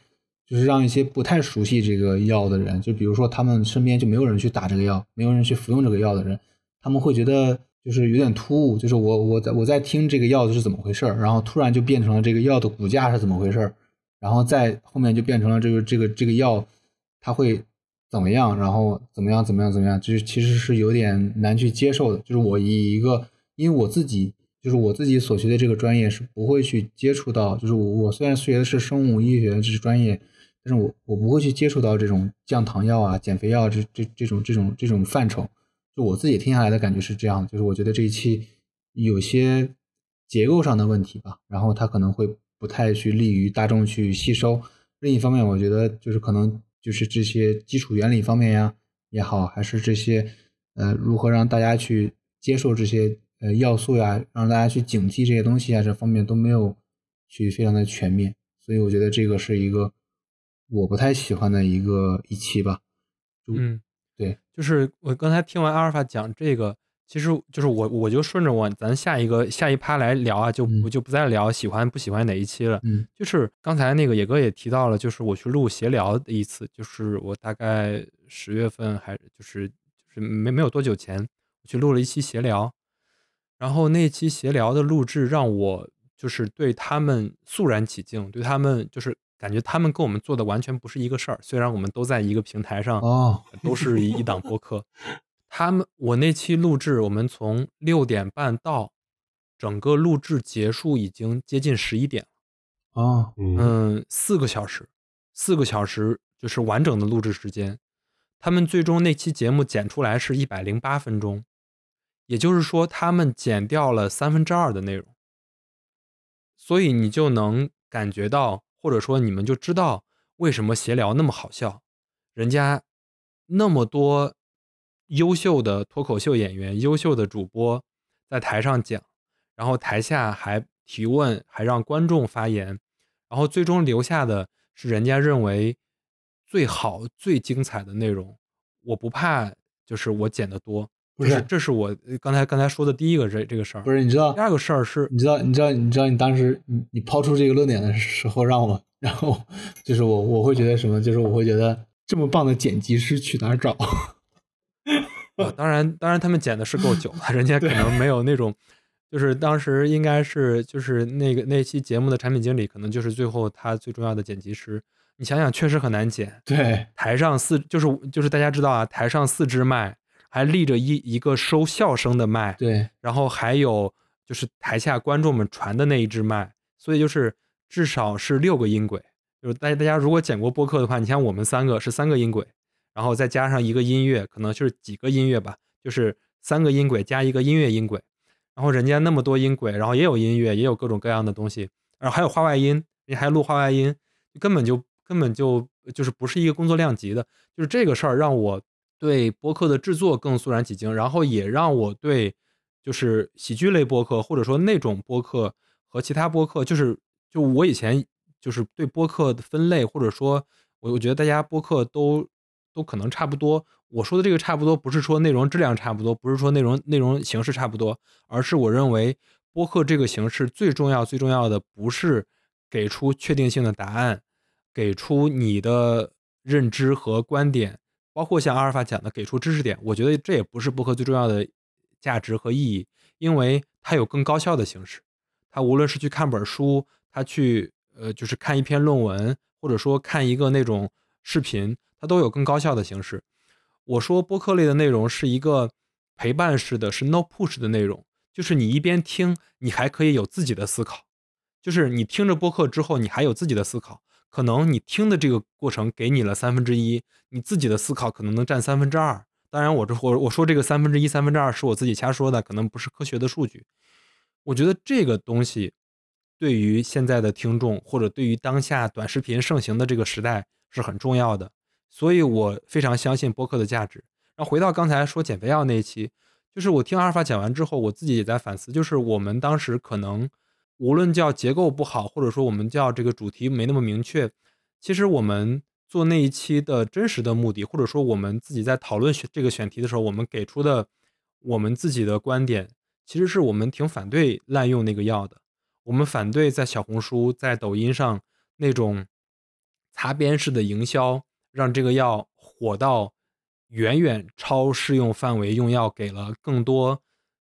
就是让一些不太熟悉这个药的人，就比如说他们身边就没有人去打这个药，没有人去服用这个药的人，他们会觉得。就是有点突兀，就是我我在我在听这个药的是怎么回事儿，然后突然就变成了这个药的股价是怎么回事儿，然后在后面就变成了这个这个这个药它会怎么样，然后怎么样怎么样怎么样，就是其实是有点难去接受的。就是我以一个，因为我自己就是我自己所学的这个专业是不会去接触到，就是我我虽然学的是生物医学这是专业，但是我我不会去接触到这种降糖药啊、减肥药这这这种这种这种范畴。就我自己听下来的感觉是这样，就是我觉得这一期有些结构上的问题吧，然后它可能会不太去利于大众去吸收。另一方面，我觉得就是可能就是这些基础原理方面呀也好，还是这些呃如何让大家去接受这些呃要素呀，让大家去警惕这些东西啊，这方面都没有去非常的全面，所以我觉得这个是一个我不太喜欢的一个一期吧。嗯。对，就是我刚才听完阿尔法讲这个，其实就是我我就顺着我咱下一个下一趴来聊啊，就我就不再聊喜欢不喜欢哪一期了。嗯，就是刚才那个野哥也提到了，就是我去录闲聊的一次，就是我大概十月份还就是就是没没有多久前，我去录了一期闲聊，然后那期闲聊的录制让我就是对他们肃然起敬，对他们就是。感觉他们跟我们做的完全不是一个事儿，虽然我们都在一个平台上，哦，都是一一档播客。他们我那期录制，我们从六点半到整个录制结束，已经接近十一点了。哦，嗯，四个小时，四个小时就是完整的录制时间。他们最终那期节目剪出来是一百零八分钟，也就是说，他们剪掉了三分之二的内容。所以你就能感觉到。或者说，你们就知道为什么闲聊那么好笑，人家那么多优秀的脱口秀演员、优秀的主播在台上讲，然后台下还提问，还让观众发言，然后最终留下的是人家认为最好、最精彩的内容。我不怕，就是我剪的多。不是，这是我刚才刚才说的第一个这这个事儿。不是，你知道第二个事儿是，你知道你知道你知道你当时你你抛出这个论点的时候让我，然后就是我我会觉得什么，就是我会觉得这么棒的剪辑师去哪儿找？当然当然他们剪的是够久了，人家可能没有那种，就是当时应该是就是那个那期节目的产品经理，可能就是最后他最重要的剪辑师。你想想，确实很难剪。对，台上四就是就是大家知道啊，台上四支麦。还立着一一个收笑声的麦，对，然后还有就是台下观众们传的那一支麦，所以就是至少是六个音轨。就是大家大家如果剪过播客的话，你像我们三个是三个音轨，然后再加上一个音乐，可能就是几个音乐吧，就是三个音轨加一个音乐音轨。然然后人家那么多音轨，然后也有音乐，也有各种各样的东西，然后还有话外音，人家还录话外音，根本就根本就就是不是一个工作量级的。就是这个事儿让我对播客的制作更肃然起敬，然后也让我对就是喜剧类播客或者说那种播客和其他播客，就是就我以前就是对播客的分类，或者说我我觉得大家播客都都可能差不多。我说的这个差不多，不是说内容质量差不多，不是说内容内容形式差不多，而是我认为播客这个形式最重要最重要的不是给出确定性的答案，给出你的认知和观点，包括像阿尔法讲的给出知识点，我觉得这也不是播客最重要的价值和意义，因为它有更高效的形式，它无论是去看本书，它去呃就是看一篇论文，或者说看一个那种视频，它都有更高效的形式。我说播客类的内容是一个陪伴式的，是 no push 的内容，就是你一边听，你还可以有自己的思考，就是你听着播客之后，你还有自己的思考。可能你听的这个过程给你了三分之一，你自己的思考可能能占三分之二。当然，我这我我说这个三分之一、三分之二是我自己瞎说的，可能不是科学的数据。我觉得这个东西对于现在的听众，或者对于当下短视频盛行的这个时代是很重要的。所以我非常相信播客的价值。然后回到刚才说减肥药那一期，就是我听阿尔法讲完之后，我自己也在反思，就是我们当时可能无论叫结构不好，或者说我们叫这个主题没那么明确，其实我们做那一期的真实的目的，或者说我们自己在讨论这个选题的时候，我们给出的我们自己的观点，其实是我们挺反对滥用那个药的。我们反对在小红书、在抖音上那种擦边式的营销。让这个药火到远远超适用范围，用药给了更多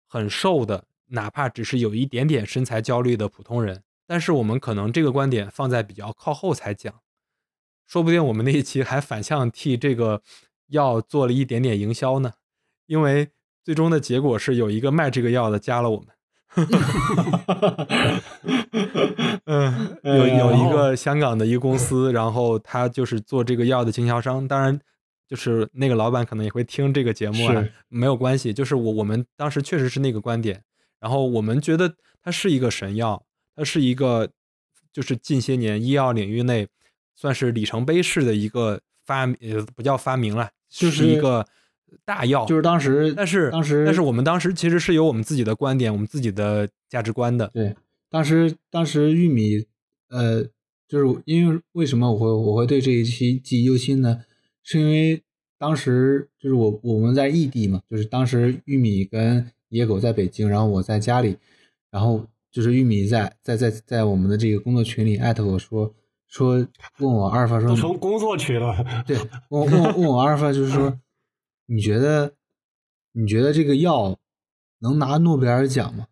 很瘦的，哪怕只是有一点点身材焦虑的普通人。但是我们可能这个观点放在比较靠后才讲，说不定我们那一期还反向替这个药做了一点点营销呢。因为最终的结果是有一个卖这个药的加了我们。嗯，有有一个香港的一个公司，然后他就是做这个药的经销商。当然，就是那个老板可能也会听这个节目啊，没有关系。就是我我们当时确实是那个观点，然后我们觉得它是一个神药，它是一个就是近些年医药领域内算是里程碑式的一个发，呃，不叫发明了，就是一个。大药就是当时，但是当时，但是我们当时其实是有我们自己的观点，我们自己的价值观的。对，当时当时玉米，呃，就是因为为什么我会我会对这一期记忆犹新呢？是因为当时就是我我们在异地嘛，就是当时玉米跟野狗在北京，然后我在家里，然后就是玉米在在在在我们的这个工作群里艾特我说说问我阿尔法说从工作群了，对，问问问我阿尔法就是说。你觉得，你觉得这个药能拿诺贝尔奖吗？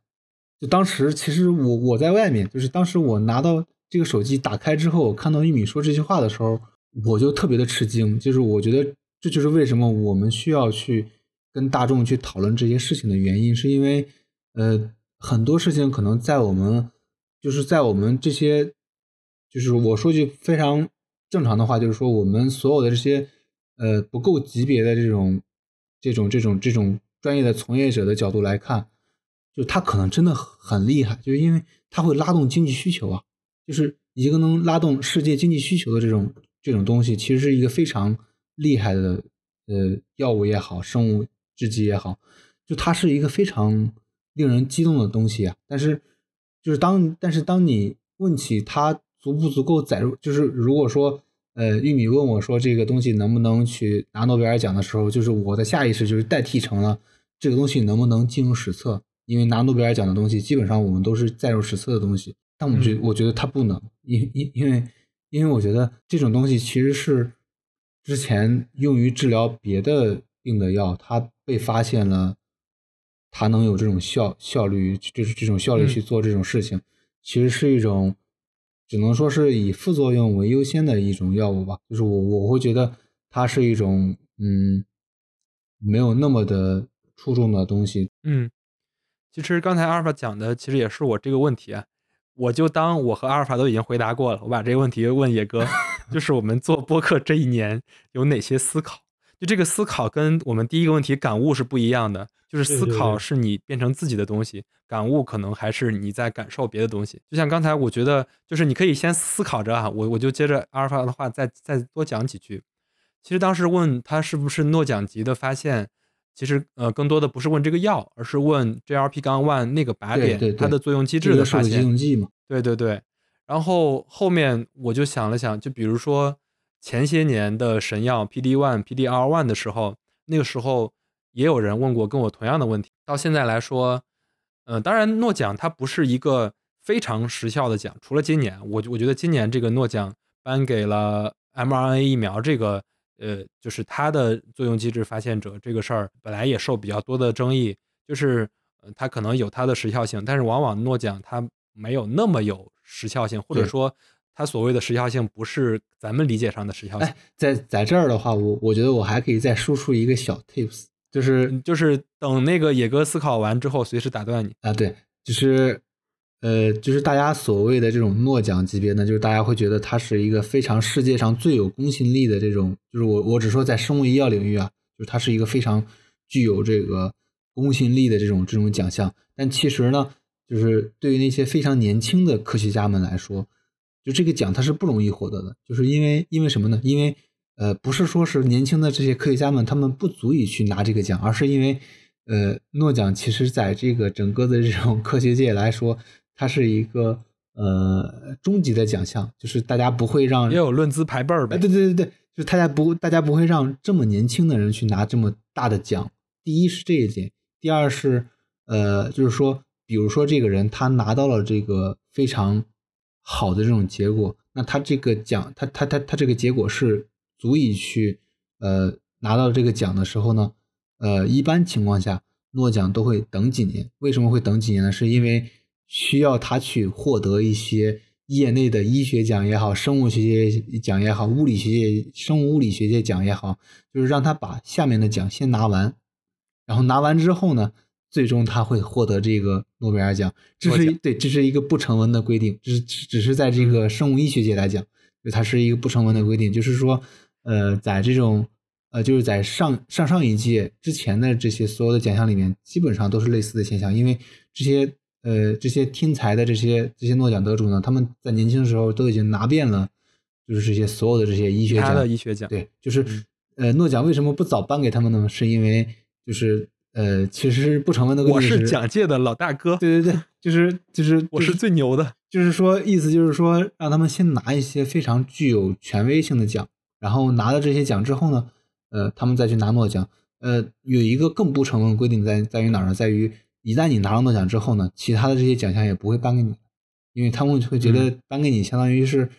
就当时其实我我在外面，就是当时我拿到这个手机打开之后，我看到玉米说这句话的时候，我就特别的吃惊。就是我觉得这就是为什么我们需要去跟大众去讨论这些事情的原因，是因为呃很多事情可能在我们就是在我们这些，就是我说句非常正常的话，就是说我们所有的这些呃不够级别的这种。这种这种这种专业的从业者的角度来看，就他可能真的很厉害，就是因为他会拉动经济需求啊，就是一个能拉动世界经济需求的这种这种东西，其实是一个非常厉害的呃药物也好，生物制剂也好，就它是一个非常令人激动的东西啊。但是就是当但是当你问起它足不足够载入，就是如果说。呃，玉米问我说：“这个东西能不能去拿诺贝尔奖的时候，就是我的下意识就是代替成了这个东西能不能进入史册？因为拿诺贝尔奖的东西，基本上我们都是载入史册的东西。但我觉我觉得它不能，因因因为因为我觉得这种东西其实是之前用于治疗别的病的药，它被发现了，他能有这种效效率，就是这种效率去做这种事情，其实是一种。”只能说是以副作用为优先的一种药物吧，就是我我会觉得它是一种嗯没有那么的出众的东西。嗯，其实刚才阿尔法讲的其实也是我这个问题啊，我就当我和阿尔法都已经回答过了，我把这个问题问野哥，就是我们做播客这一年有哪些思考？就这个思考跟我们第一个问题感悟是不一样的，就是思考是你变成自己的东西，感悟可能还是你在感受别的东西。就像刚才我觉得，就是你可以先思考着啊，我我就接着阿尔法的话再再多讲几句。其实当时问他是不是诺奖级的发现，其实呃更多的不是问这个药，而是问 JRP 杠 one 那个靶点对它的作用机制的发现。对对对，然后后面我就想了想，就比如说前些年的神药 PD one、PDR one 的时候，那个时候也有人问过跟我同样的问题。到现在来说，呃，当然诺奖它不是一个非常时效的奖，除了今年，我我觉得今年这个诺奖颁给了 mRNA 疫苗这个，呃，就是它的作用机制发现者这个事儿，本来也受比较多的争议，就是呃它可能有它的时效性，但是往往诺奖它没有那么有时效性，或者对说它所谓的时效性不是咱们理解上的时效性哎，，在在这儿的话，我我觉得我还可以再输出一个小 tips，就是嗯就是等那个野哥思考完之后，随时打断你。啊，对，就是呃，就是大家所谓的这种诺奖级别呢，就是大家会觉得它是一个非常世界上最有公信力的这种，就是我我只说在生物医药领域啊，就是它是一个非常具有这个公信力的这种这种奖项。但其实呢，就是对于那些非常年轻的科学家们来说，就这个奖它是不容易获得的，就是因为因为什么呢？因为呃，不是说是年轻的这些科学家们他们不足以去拿这个奖，而是因为呃，诺奖其实在这个整个的这种科学界来说，它是一个呃终极的奖项，就是大家不会让也有论资排辈儿呗。哎，对对对对，就是大家不大家不会让这么年轻的人去拿这么大的奖。第一是这一点，第二是呃，就是说，比如说这个人他拿到了这个非常好的这种结果，那他这个奖，他他他他这个结果是足以去呃拿到这个奖的时候呢，呃，一般情况下诺奖都会等几年。为什么会等几年呢？是因为需要他去获得一些业内的医学奖也好，生物学界奖也好，物理学界、生物物理学界奖也好，就是让他把下面的奖先拿完，然后拿完之后呢，最终他会获得这个诺贝尔奖。这是对，这是一个不成文的规定，只是只只是在这个生物医学界来讲，就它是一个不成文的规定，就是说，呃，在这种呃，就是在上上上一届之前的这些所有的奖项里面，基本上都是类似的现象，因为这些呃这些天才的这些这些诺奖得主呢，他们在年轻的时候都已经拿遍了，就是这些所有的这些医学奖，的医学奖，对，就是、嗯。呃，诺奖为什么不早颁给他们呢？是因为就是呃，其实是不成文的规定我是奖界的老大哥，对对对，就是就是我就是最牛的。就是说，意思就是说，让他们先拿一些非常具有权威性的奖，然后拿了这些奖之后呢，呃，他们再去拿诺奖。呃，有一个更不成文的规定在在于哪儿呢？在于一旦你拿了诺奖之后呢，其他的这些奖项也不会颁给你，因为他们会觉得颁给你相当于是，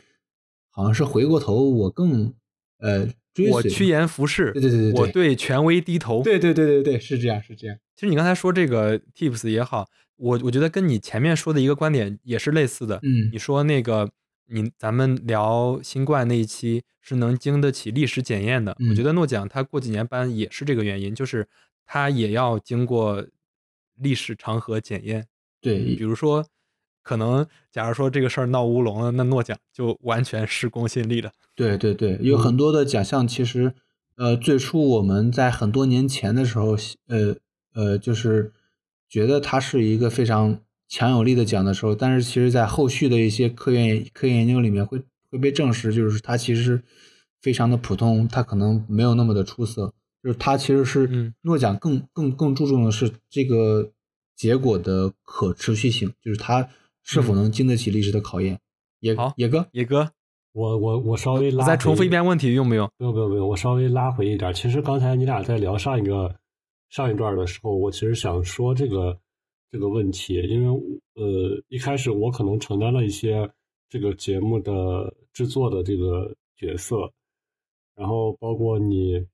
好像是回过头我更呃我趋炎附势，对对对对对我对权威低头。对对对对对，是这样是这样。其实你刚才说这个 tips 也好，我我觉得跟你前面说的一个观点也是类似的。嗯你说那个你咱们聊新冠那一期是能经得起历史检验的，嗯我觉得诺奖它过几年颁也是这个原因，就是它也要经过历史长河检验。对比如说，可能假如说这个事儿闹乌龙了，那诺奖就完全失公信力了。对对对，有很多的奖项，其实，呃，最初我们在很多年前的时候，呃呃，就是觉得它是一个非常强有力的奖的时候，但是其实在后续的一些科研科研研究里面会会被证实，就是它其实非常的普通，它可能没有那么的出色，就是它其实是嗯。诺奖更更更注重的是这个结果的可持续性，就是它是否能经得起历史的考验。野好野哥，野哥，我我我稍微拉我再重复一遍问题，用不用？不用不用不用，我稍微拉回一点。其实刚才你俩在聊上一个上一段的时候，我其实想说这个这个问题，因为呃一开始我可能承担了一些这个节目的制作的这个角色，然后包括你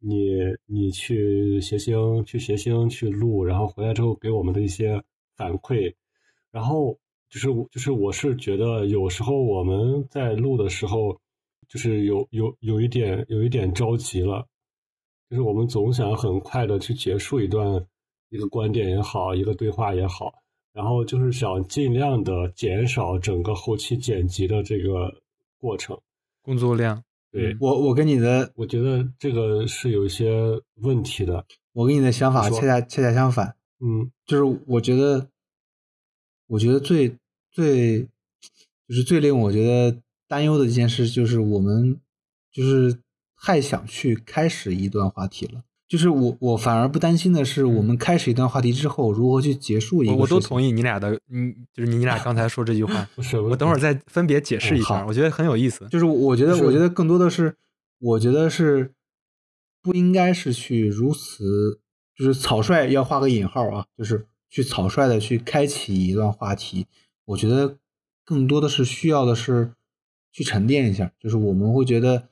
你你去谐星去谐星去录，然后回来之后给我们的一些反馈，然后就是我就是我是觉得有时候我们在录的时候，就是有有有一点有一点着急了，就是我们总想很快的去结束一段一个观点也好，一个对话也好，然后就是想尽量的减少整个后期剪辑的这个过程。工作量，对，我我跟你的，我觉得这个是有一些问题的。我跟你的想法恰恰恰恰相反，嗯就是我觉得，我觉得最最就是最令我觉得担忧的一件事，就是我们就是太想去开始一段话题了。就是我我反而不担心的是，我们开始一段话题之后，如何去结束一个我我都同意你俩的，嗯，就是你俩刚才说这句话，不是，我等会儿再分别解释一下，嗯我觉得很有意思。就是我觉得，我觉得更多的是，我觉得是不应该是去如此，就是草率要画个引号啊，就是去草率的去开启一段话题。我觉得更多的是需要的是去沉淀一下，就是我们会觉得，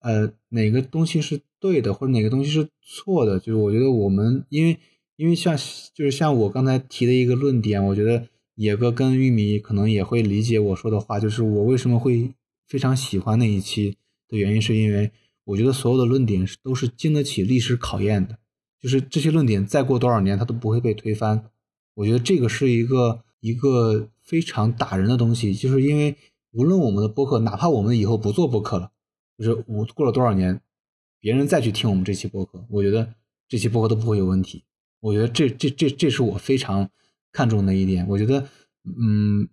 呃，哪个东西是对的，或者哪个东西是错的。就是我觉得我们因为因为像就是像我刚才提的一个论点，我觉得野哥跟玉米可能也会理解我说的话，就是我为什么会非常喜欢那一期的原因，是因为我觉得所有的论点是都是经得起历史考验的，就是这些论点再过多少年它都不会被推翻。我觉得这个是一个一个非常打人的东西，就是因为无论我们的播客，哪怕我们以后不做播客了，就是我过了多少年，别人再去听我们这期播客，我觉得这期播客都不会有问题。我觉得这这这这是我非常看重的一点。我觉得，嗯，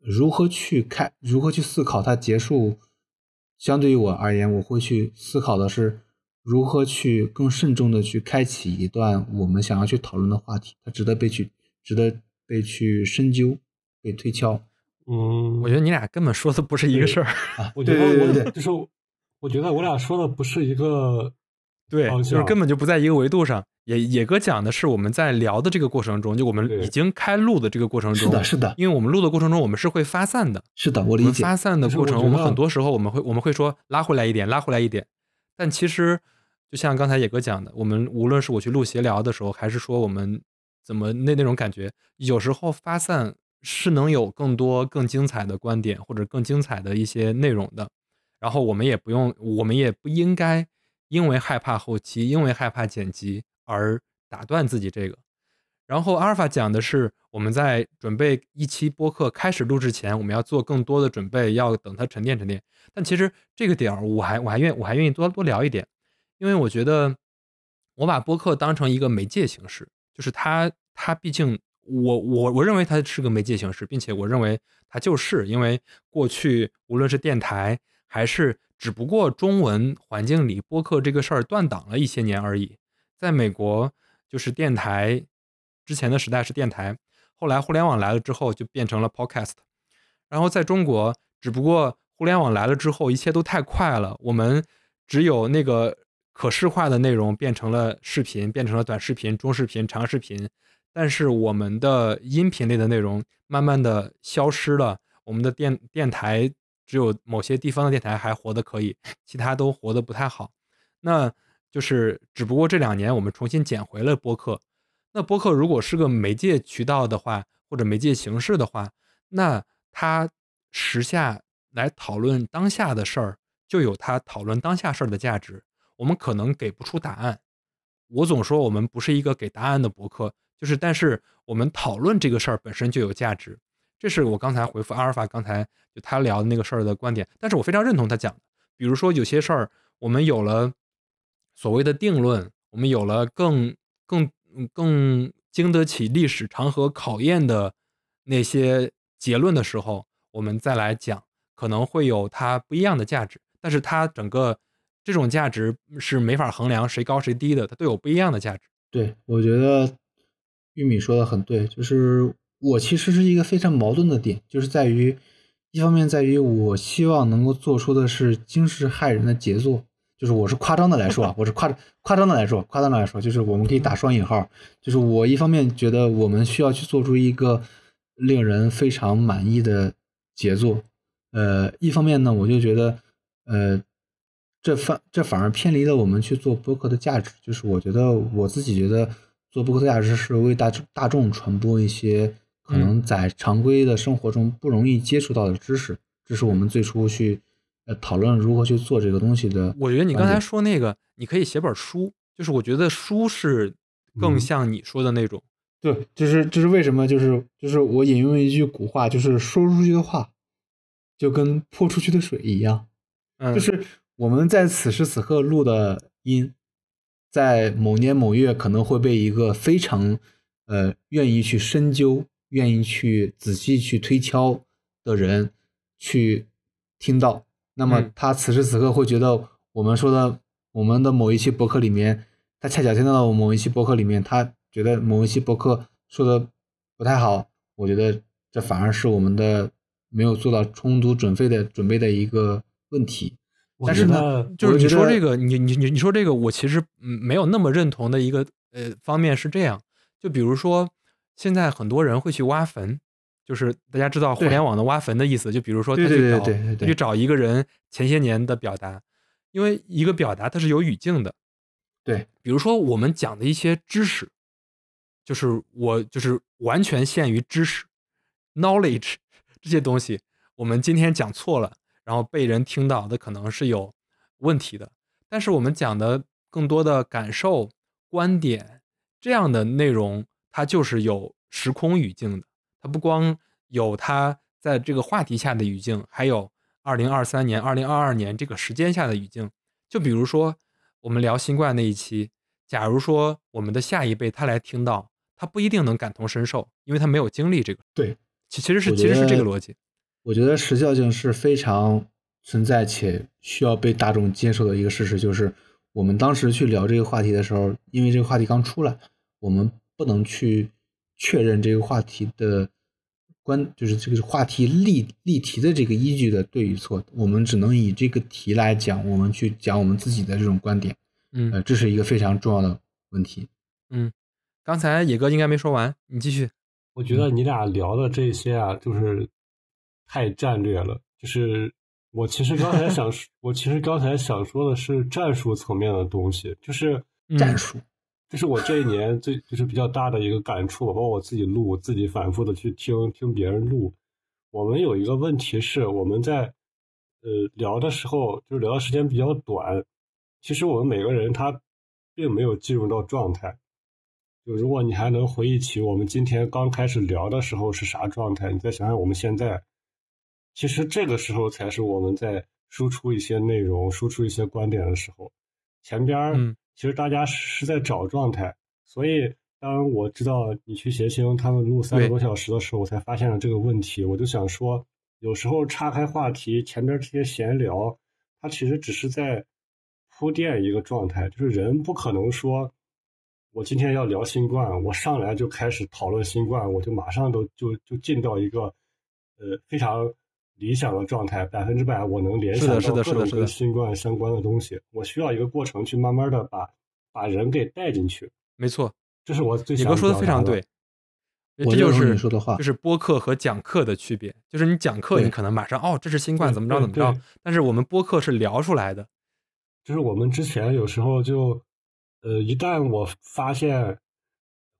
如何去开，如何去思考它结束，相对于我而言，我会去思考的是如何去更慎重的去开启一段我们想要去讨论的话题，它值得被去，值得被去深究、被推敲嗯，我觉得你俩根本说的不是一个事儿。啊。我觉得我对对对对，就是，我觉得我俩说的不是一个 对，就是根本就不在一个维度上。野野哥讲的是我们在聊的这个过程中，就我们已经开录的这个过程中，是的，是的，因为我们录的过程中，我们是会发散的。是的，我我理解。发散的过程，我们很多时候我们会我们会说拉回来一点，拉回来一点。但其实就像刚才野哥讲的，我们无论是我去录闲聊的时候，还是说我们怎么那那种感觉，有时候发散是能有更多更精彩的观点或者更精彩的一些内容的。然后我们也不用，我们也不应该因为害怕后期，因为害怕剪辑而打断自己这个。然后阿尔法讲的是我们在准备一期播客开始录制前，我们要做更多的准备，要等它沉淀沉淀。但其实这个点儿，我还我还愿我还愿意多多聊一点，因为我觉得我把播客当成一个媒介形式，就是它它毕竟我我我认为它是个媒介形式，并且我认为它就是因为过去无论是电台还是只不过中文环境里播客这个事儿断档了一些年而已，在美国就是电台之前的时代是电台，后来互联网来了之后就变成了 podcast，然后在中国只不过互联网来了之后一切都太快了，我们只有那个可视化的内容变成了视频，变成了短视频、中视频、长视频，但是我们的音频类的内容慢慢的消失了，我们的电电台只有某些地方的电台还活得可以，其他都活得不太好。那就是只不过这两年我们重新捡回了播客。那播客如果是个媒介渠道的话，或者媒介形式的话，那它时下来讨论当下的事儿，就有它讨论当下事儿的价值。我们可能给不出答案，我总说我们不是一个给答案的博客，就是但是我们讨论这个事儿本身就有价值。这是我刚才回复阿尔法刚才就他聊的那个事儿的观点，但是我非常认同他讲的。比如说有些事儿，我们有了所谓的定论，我们有了更更更经得起历史长河考验的那些结论的时候，我们再来讲，可能会有它不一样的价值。但是它整个这种价值是没法衡量谁高谁低的，它都有不一样的价值。对，我觉得玉米说的很对，就是我其实是一个非常矛盾的点，就是在于一方面在于我希望能够做出的是惊世骇人的杰作，就是我是夸张的来说啊，我是夸夸张的来说，夸张的来说，就是我们可以打双引号，就是我一方面觉得我们需要去做出一个令人非常满意的杰作，呃，一方面呢，我就觉得，呃，这反这反而偏离了我们去做播客的价值。就是我觉得我自己觉得做播客的价值是为大大众传播一些可能在常规的生活中不容易接触到的知识，这是我们最初去呃讨论如何去做这个东西的。我觉得你刚才说那个，你可以写本书，就是我觉得书是更嗯像你说的那种。对，就是就是为什么？就是就是我引用一句古话，就是说出去的话，就跟泼出去的水一样。嗯，就是我们在此时此刻录的音，在某年某月可能会被一个非常呃愿意去深究、愿意去仔细去推敲的人去听到。那么嗯他此时此刻会觉得我们说的我们的某一期博客里面，他恰巧听到了某一期博客里面，他觉得某一期博客说的不太好，我觉得这反而是我们的没有做到充足准备的准备的一个问题。我但是呢就是你说这个，你你你你说这个，我其实嗯没有那么认同的一个呃方面是这样，就比如说现在很多人会去挖坟，就是大家知道互联网的挖坟的意思，就比如说他对对对去找去找一个人前些年的表达，因为一个表达它是有语境的，对，比如说我们讲的一些知识，就是我就是完全限于知识 knowledge 这些东西，我们今天讲错了，然后被人听到的可能是有问题的。但是我们讲的更多的感受、观点这样的内容，它就是有时空语境的。它不光有它在这个话题下的语境，还有二零二三年、二零二二年这个时间下的语境。就比如说我们聊新冠那一期，假如说我们的下一辈他来听到，他不一定能感同身受，因为他没有经历这个。对，其其实是其实是这个逻辑。我觉得时效性是非常存在且需要被大众接受的一个事实，就是我们当时去聊这个话题的时候，因为这个话题刚出来，我们不能去确认这个话题的关，就是这个话题例例题的这个依据的对与错，我们只能以这个题来讲，我们去讲我们自己的这种观点，嗯呃，这是一个非常重要的问题。嗯，刚才野哥应该没说完，你继续。我觉得你俩聊的这些啊，就是太战略了。就是我其实刚才想说，我其实刚才想说的是战术层面的东西，就是嗯战术，这是我这一年最就是比较大的一个感触，包括我自己录，自己反复的去听听别人录。我们有一个问题是，我们在呃聊的时候，就是聊的时间比较短，其实我们每个人他并没有进入到状态。就如果你还能回忆起我们今天刚开始聊的时候是啥状态，你再想想我们现在，其实这个时候才是我们在输出一些内容、输出一些观点的时候。前边儿嗯其实大家是在找状态，所以当我知道你去协星他们录三个多小时的时候，我才发现了这个问题。我就想说，有时候岔开话题，前边这些闲聊，它其实只是在铺垫一个状态，就是人不可能说，我今天要聊新冠，我上来就开始讨论新冠，我就马上都就就进到一个呃非常理想的状态，百分之百我能联想到各种跟新冠相关的东西。我需要一个过程去慢慢的把把人给带进去，没错，这是我最你哥说的非常对，这就是你说的话就是播客和讲课的区别。就是你讲课，你可能马上哦，这是新冠怎么着怎么着，但是我们播客是聊出来的。就是我们之前有时候就，呃，一旦我发现，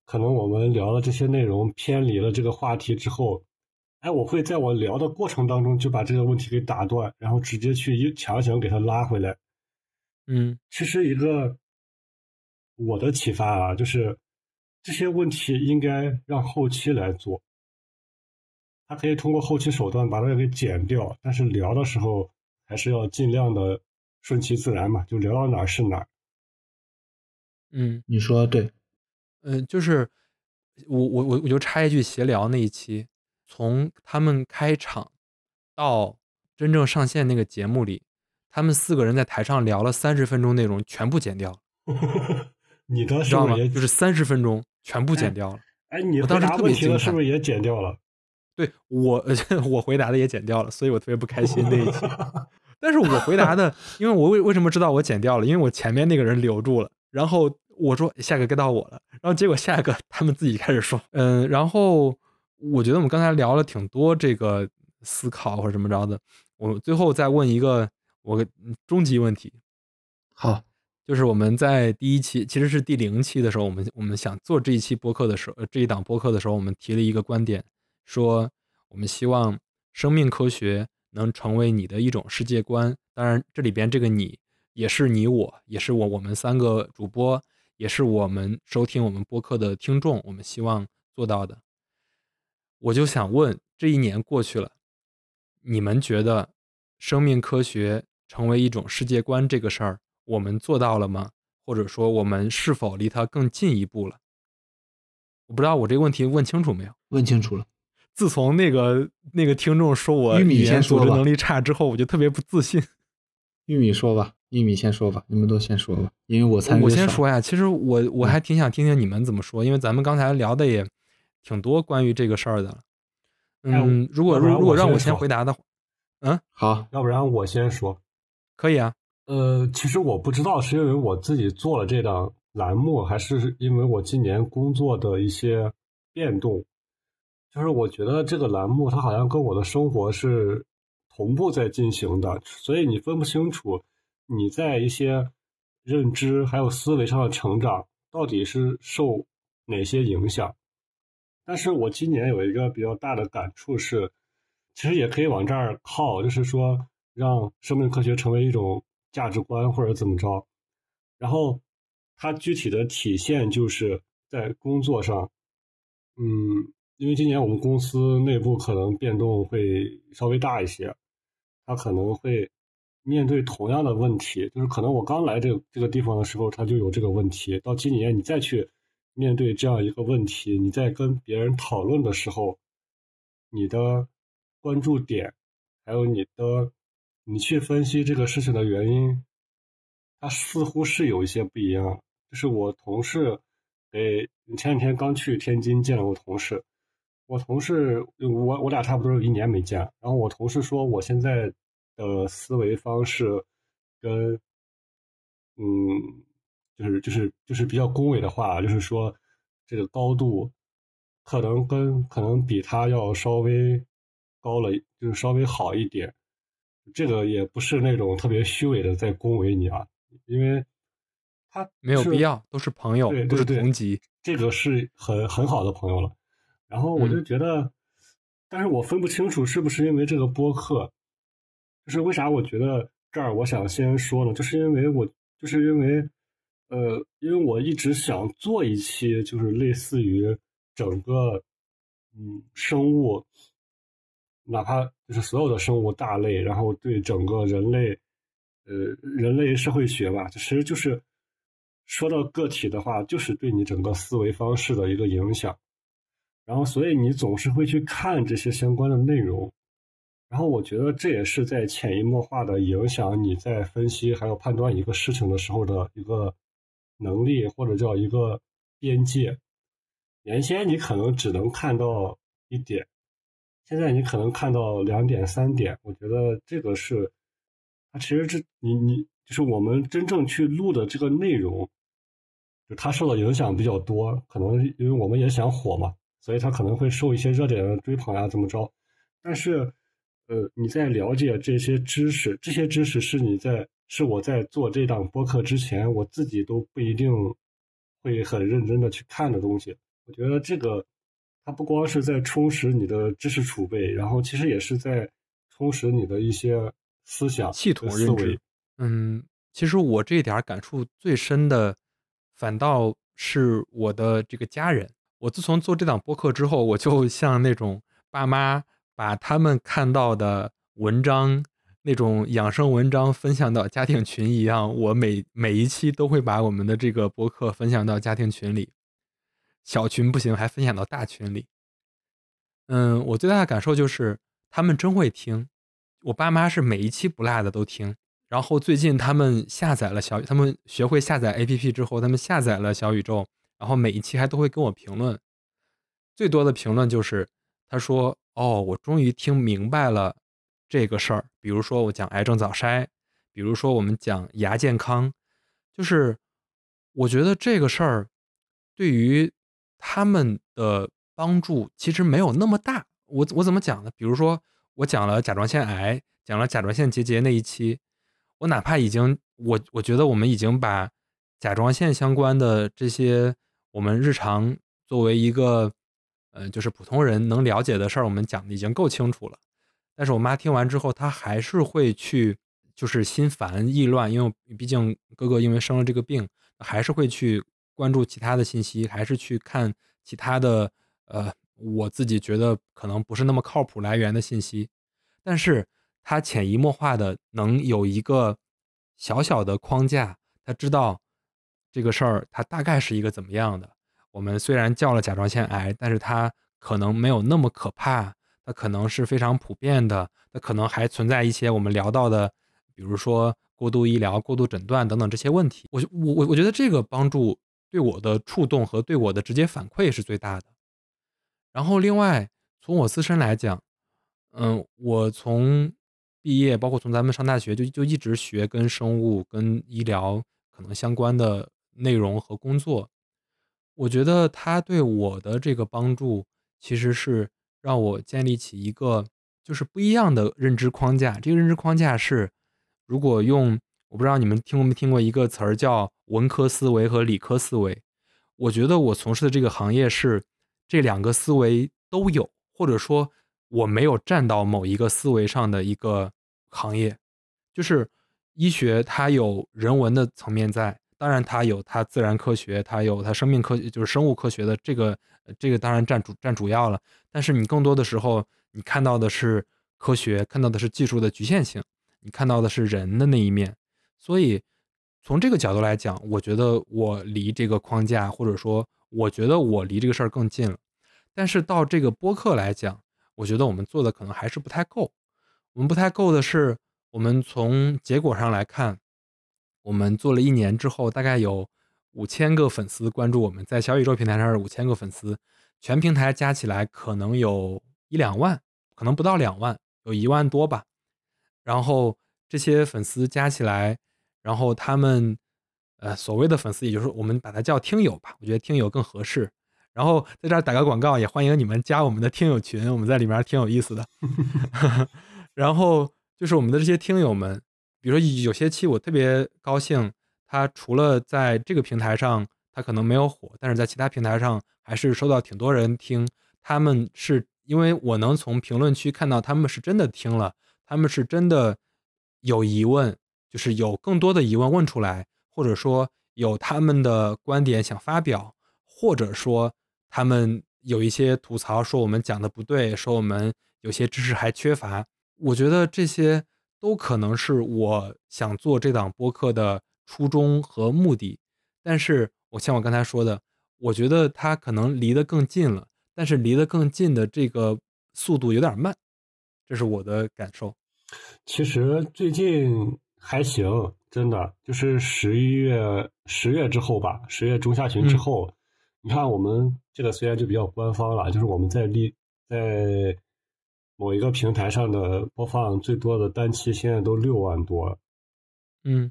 可能我们聊的这些内容偏离了这个话题之后，哎，我会在我聊的过程当中就把这个问题给打断，然后直接去一强行给它拉回来。嗯其实一个我的启发啊，就是这些问题应该让后期来做，他可以通过后期手段把它给剪掉，但是聊的时候还是要尽量的顺其自然嘛，就聊到哪儿是哪儿。嗯你说的对，嗯、呃就是我我我我就插一句闲聊那一期，从他们开场到真正上线那个节目里，他们四个人在台上聊了三十分钟内容，全部剪掉了，你当时知道吗？就是三十分钟全部剪掉了。哎，你当时特别答问题了惊叹是不是也剪掉了？对我，我回答的也剪掉了，所以我特别不开心那一期。但是我回答的，因为我为为什么知道我剪掉了？因为我前面那个人留住了，然后我说下个该到我了，然后结果下一个他们自己开始说，嗯，然后我觉得我们刚才聊了挺多这个思考或者怎么着的，我最后再问一个我终极问题，好，就是我们在第一期，其实是第零期的时候，我们我们想做这一期播客的时候，呃这一档播客的时候，我们提了一个观点，说我们希望生命科学能成为你的一种世界观。当然，这里边这个你也是你我，也是我我们三个主播，也是我们收听我们播客的听众，我们希望做到的。我就想问，这一年过去了，你们觉得生命科学成为一种世界观这个事儿，我们做到了吗？或者说，我们是否离它更进一步了？我不知道我这个问题问清楚没有？问清楚了。自从那个那个听众说我语言组织能力差之后，我就特别不自信。玉米说吧，玉米先说吧，你们都先说吧，因为我参与我先说呀，其实我我还挺想听听你们怎么说，因为咱们刚才聊的也挺多关于这个事儿的。嗯，如果如果让我先回答的话，嗯，好，要不然我先说，可以啊。呃，其实我不知道是因为我自己做了这档栏目，还是因为我今年工作的一些变动。就是我觉得这个栏目它好像跟我的生活是同步在进行的，所以你分不清楚你在一些认知还有思维上的成长到底是受哪些影响。但是我今年有一个比较大的感触是，其实也可以往这儿靠，就是说让生命科学成为一种。价值观或者怎么着，然后它具体的体现就是在工作上，嗯，因为今年我们公司内部可能变动会稍微大一些，它可能会面对同样的问题，就是可能我刚来这个这个地方的时候，它就有这个问题，到今年你再去面对这样一个问题，你在跟别人讨论的时候，你的关注点还有你的。你去分析这个事情的原因，它似乎是有一些不一样。就是我同事，诶，前两天刚去天津见了我同事，我同事我我俩差不多有一年没见，然后我同事说我现在的思维方式跟，嗯，就是就是就是比较恭维的话，就是说这个高度可能跟可能比他要稍微高了，就是稍微好一点。这个也不是那种特别虚伪的在恭维你啊，因为他没有必要，都是朋友，都是同级，这个是很很好的朋友了。然后我就觉得，但是我分不清楚是不是因为这个播客，就是为啥我觉得这儿我想先说呢？就是因为我就是因为，呃，因为我一直想做一期，就是类似于整个嗯生物。哪怕就是所有的生物大类，然后对整个人类，呃，人类社会学吧，其实就是说到个体的话，就是对你整个思维方式的一个影响。然后，所以你总是会去看这些相关的内容。然后，我觉得这也是在潜移默化的影响你在分析还有判断一个事情的时候的一个能力，或者叫一个边界。原先你可能只能看到一点。现在你可能看到两点三点，我觉得这个是，它其实这你你就是我们真正去录的这个内容，就它受到影响比较多，可能因为我们也想火嘛，所以它可能会受一些热点的追捧呀，怎么着？但是，呃，你在了解这些知识，这些知识是你在是我在做这档播客之前，我自己都不一定会很认真的去看的东西。我觉得这个。它不光是在充实你的知识储备，然后其实也是在充实你的一些思想系统认知。嗯，其实我这点感触最深的，反倒是我的这个家人。我自从做这档播客之后，我就像那种爸妈把他们看到的文章，那种养生文章分享到家庭群一样，我每每一期都会把我们的这个博客分享到家庭群里。小群不行，还分享到大群里。嗯，我最大的感受就是他们真会听。我爸妈是每一期不落的都听。然后最近他们下载了小，他们学会下载 APP 之后，他们下载了小宇宙，然后每一期还都会跟我评论。最多的评论就是他说：“哦，我终于听明白了这个事儿。”比如说我讲癌症早筛，比如说我们讲牙健康，就是我觉得这个事儿对于。他们的帮助其实没有那么大。我我怎么讲呢？比如说，我讲了甲状腺癌，讲了甲状腺结节那一期，我哪怕已经我我觉得我们已经把甲状腺相关的这些我们日常作为一个呃就是普通人能了解的事儿，我们讲的已经够清楚了。但是我妈听完之后，她还是会去就是心烦意乱，因为毕竟哥哥因为生了这个病，还是会去。关注其他的信息，还是去看其他的？呃，我自己觉得可能不是那么靠谱来源的信息。但是他潜移默化的能有一个小小的框架，他知道这个事儿它大概是一个怎么样的。我们虽然叫了甲状腺癌，但是它可能没有那么可怕，它可能是非常普遍的，它可能还存在一些我们聊到的，比如说过度医疗、过度诊断等等这些问题。我我我我觉得这个帮助对我的触动和对我的直接反馈是最大的。然后另外从我自身来讲，嗯，我从毕业，包括从咱们上大学就就一直学跟生物、跟医疗可能相关的内容和工作。我觉得他对我的这个帮助，其实是让我建立起一个就是不一样的认知框架。这个认知框架是，如果用我不知道你们听过没听过一个词儿叫文科思维和理科思维。我觉得我从事的这个行业是这两个思维都有，或者说我没有站到某一个思维上的一个行业。就是医学它有人文的层面在。当然，它有它自然科学，它有它生命科学，就是生物科学的这个，这个当然占主占主要了。但是你更多的时候，你看到的是科学，看到的是技术的局限性，你看到的是人的那一面。所以从这个角度来讲，我觉得我离这个框架，或者说我觉得我离这个事儿更近了。但是到这个播客来讲，我觉得我们做的可能还是不太够。我们不太够的是，我们从结果上来看。我们做了一年之后，大概有五千个粉丝关注我们，在小宇宙平台上是五千个粉丝，全平台加起来可能有一两万，可能不到两万，有一万多吧。然后这些粉丝加起来，然后他们呃所谓的粉丝，也就是我们把它叫听友吧，我觉得听友更合适。然后在这儿打个广告，也欢迎你们加我们的听友群，我们在里面挺有意思的。然后就是我们的这些听友们。比如说有些期我特别高兴，他除了在这个平台上他可能没有火，但是在其他平台上还是收到挺多人听。他们是因为我能从评论区看到他们是真的听了，他们是真的有疑问，就是有更多的疑问问出来，或者说有他们的观点想发表，或者说他们有一些吐槽说我们讲的不对，说我们有些知识还缺乏。我觉得这些。都可能是我想做这档播客的初衷和目的，但是我像我刚才说的，我觉得它可能离得更近了，但是离得更近的这个速度有点慢，这是我的感受。其实最近还行，真的就是十一月十月之后吧，十月中下旬之后，你看我们这个虽然就比较官方了，就是我们在立在。某一个平台上的播放最多的单期现在都六万多，嗯，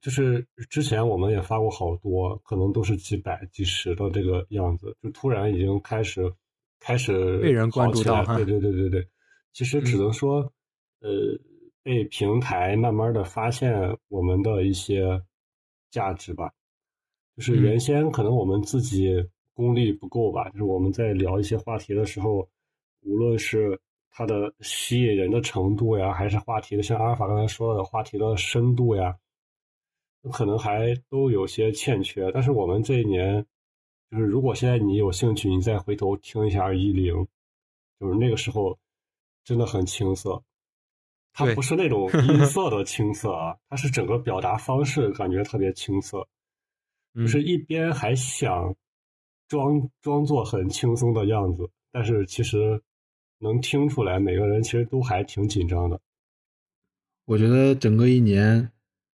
就是之前我们也发过好多，可能都是几百、几十的这个样子，就突然已经开始开始被人关注到，对对对对对，其实只能说，呃，被平台慢慢的发现我们的一些价值吧，就是原先可能我们自己功力不够吧，就是我们在聊一些话题的时候，无论是它的吸引人的程度呀，还是话题的，像阿尔法刚才说的话题的深度呀，可能还都有些欠缺。但是我们这一年，就是如果现在你有兴趣，你再回头听一下一零，就是那个时候真的很青涩。它不是那种音 色的青涩啊，它是整个表达方式感觉特别青涩，就是一边还想装装作很轻松的样子，但是其实。能听出来，每个人其实都还挺紧张的。我觉得整个一年，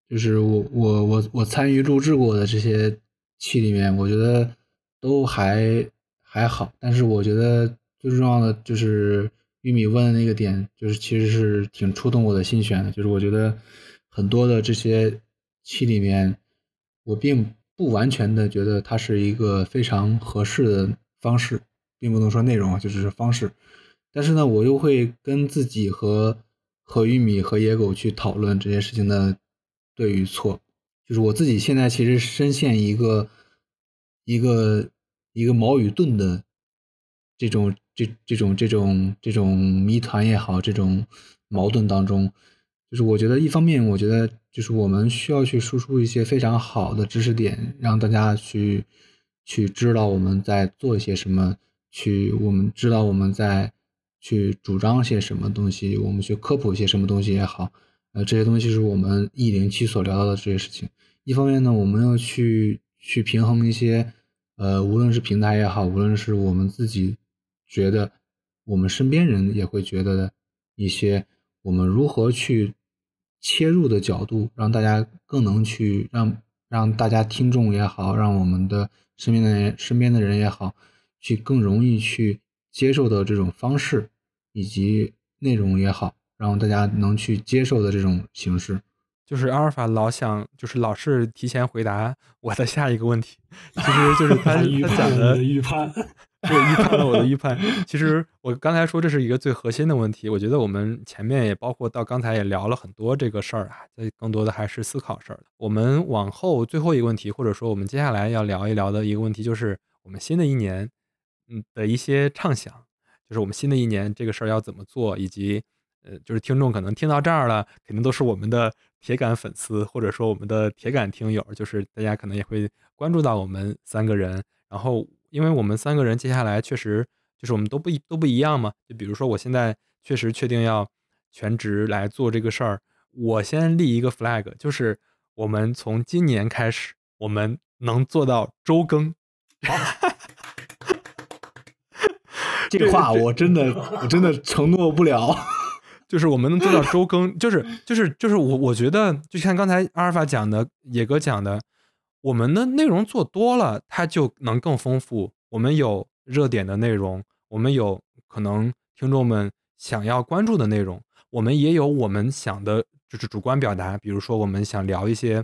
就是我我我我参与录制过的这些期里面，我觉得都还还好。但是我觉得最重要的就是玉米问的那个点，就是其实是挺触动我的心弦的。就是我觉得很多的这些期里面，我并不完全的觉得它是一个非常合适的方式，并不能说内容啊，就是方式。但是呢，我又会跟自己和和玉米和野狗去讨论这件事情的对与错。就是我自己现在其实深陷一个一个一个矛与盾的这种这这种这种这种谜团也好，这种矛盾当中。就是我觉得一方面，我觉得就是我们需要去输出一些非常好的知识点，让大家去去知道我们在做一些什么，去我们知道我们在。去主张些什么东西，我们去科普一些什么东西也好，呃，这些东西是我们一零七所聊到的这些事情。一方面呢，我们要去去平衡一些，呃，无论是平台也好，无论是我们自己觉得，我们身边人也会觉得的一些，我们如何去切入的角度，让大家更能去让让大家听众也好，让我们的身边的人身边的人也好，去更容易去接受的这种方式以及内容也好，让大家能去接受的这种形式。就是阿尔法老想，就是老是提前回答我的下一个问题，其实就是他 他讲的预判，对预判了我的预判。其实我刚才说这是一个最核心的问题，我觉得我们前面也包括到刚才也聊了很多这个事儿啊，这更多的还是思考事儿。我们往后最后一个问题，或者说我们接下来要聊一聊的一个问题，就是我们新的一年嗯的一些畅想，就是我们新的一年这个事儿要怎么做，以及。呃，就是听众可能听到这儿了，肯定都是我们的铁杆粉丝，或者说我们的铁杆听友，就是大家可能也会关注到我们三个人。然后，因为我们三个人接下来确实就是我们都不都不一样嘛。就比如说，我现在确实确定要全职来做这个事儿，我先立一个 flag，就是我们从今年开始，我们能做到周更。这话我真的我真的承诺不了。就是我们能做到周更，就是就是就是我我觉得，就像刚才阿尔法讲的，野哥讲的，我们的内容做多了，它就能更丰富。我们有热点的内容，我们有可能听众们想要关注的内容，我们也有我们想的，就是主观表达。比如说，我们想聊一些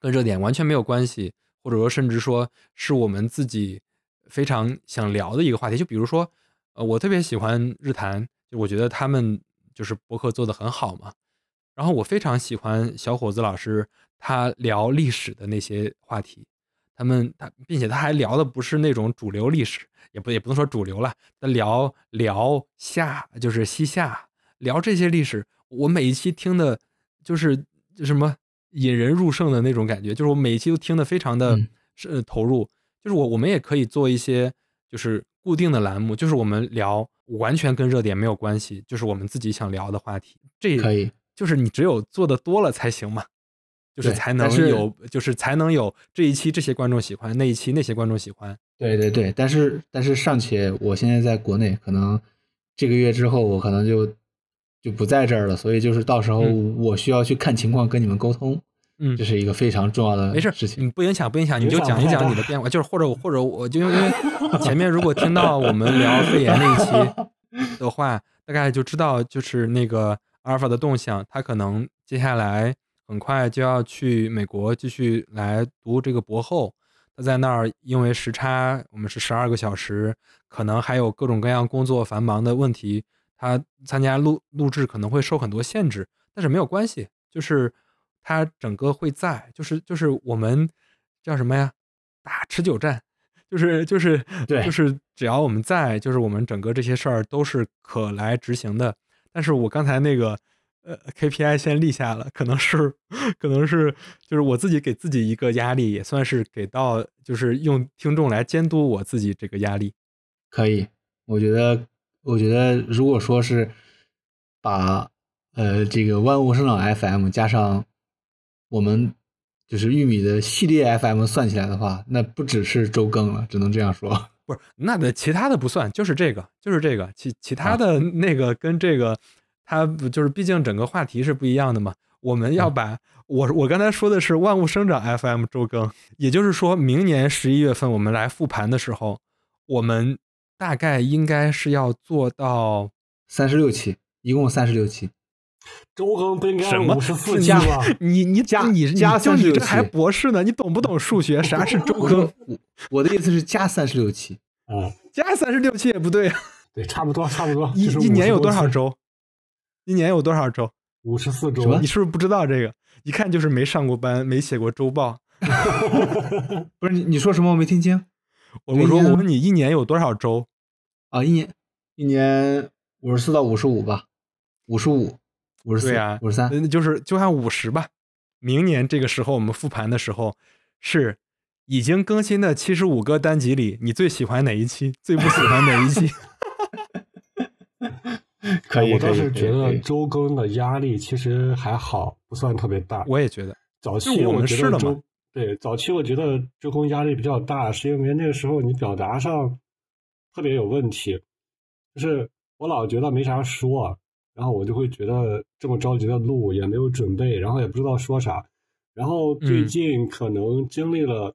跟热点完全没有关系，或者说甚至说是我们自己非常想聊的一个话题。就比如说，呃，我特别喜欢日坛，就我觉得他们。就是博客做的很好嘛，然后我非常喜欢小伙子老师他聊历史的那些话题，他们他并且他还聊的不是那种主流历史，也不也不能说主流了，他聊聊夏就是西夏，聊这些历史，我每一期听的就是就什么引人入胜的那种感觉，就是我每一期都听的非常的是投入，就是我我们也可以做一些就是固定的栏目，就是我们聊。完全跟热点没有关系，就是我们自己想聊的话题。这可以，就是你只有做的多了才行嘛，就是才能有，就是才能有这一期这些观众喜欢，那一期那些观众喜欢。对对对，但是但是尚且我现在在国内，可能这个月之后我可能就就不在这儿了，所以就是到时候我需要去看情况跟你们沟通。嗯，这是一个非常重要的没事事情，你不影响不影响，你就讲一讲你的变化，就是或者或者我就因为前面如果听到我们聊肺炎那一期 的话，大概就知道就是那个阿尔法的动向，他可能接下来很快就要去美国继续来读这个博后，他在那儿因为时差，我们是十二个小时，可能还有各种各样工作繁忙的问题，他参加录录制可能会受很多限制，但是没有关系，就是。他整个会在，就是就是我们叫什么呀？打持久战，就是就是对，就是只要我们在，就是我们整个这些事儿都是可来执行的。但是我刚才那个呃 KPI 先立下了，可能是可能是就是我自己给自己一个压力，也算是给到就是用听众来监督我自己这个压力。可以，我觉得我觉得如果说是把呃这个万物生长 FM 加上。我们就是玉米的系列 FM 算起来的话，那不只是周更了，只能这样说。不是，那的其他的不算，就是这个，就是这个，其其他的那个跟这个，它就是，毕竟整个话题是不一样的嘛。我们要把我我刚才说的是万物生长 FM 周更，也就是说明年十一月份我们来复盘的时候，我们大概应该是要做到三十六期，一共三十六期。周更不应该五十四期吗？你你加你加就你这还博士呢？你懂不懂数学？啥是周更？我的意思是加三十六期。嗯，加三十六期也不对啊。对，差不多差不多。一一年有多少周？一年有多少周？五十四周。你是不是不知道这个？一看就是没上过班，没写过周报。不是你你说什么？我没听清。我我说我问你，一年有多少周？啊，一年一年五十四到五十五吧，五十五。五十四呀，五十三，就是就按五十吧。明年这个时候我们复盘的时候，是已经更新的七十五个单集里，你最喜欢哪一期？最不喜欢哪一期？可以，我倒是觉得周更的压力其实还好，不算特别大。我也觉得，早期我们试了嘛对早期我觉得周更压力比较大，是因为那个时候你表达上特别有问题，就是我老觉得没啥说，然后我就会觉得这么着急的录也没有准备，然后也不知道说啥。然后最嗯。近可能经历了，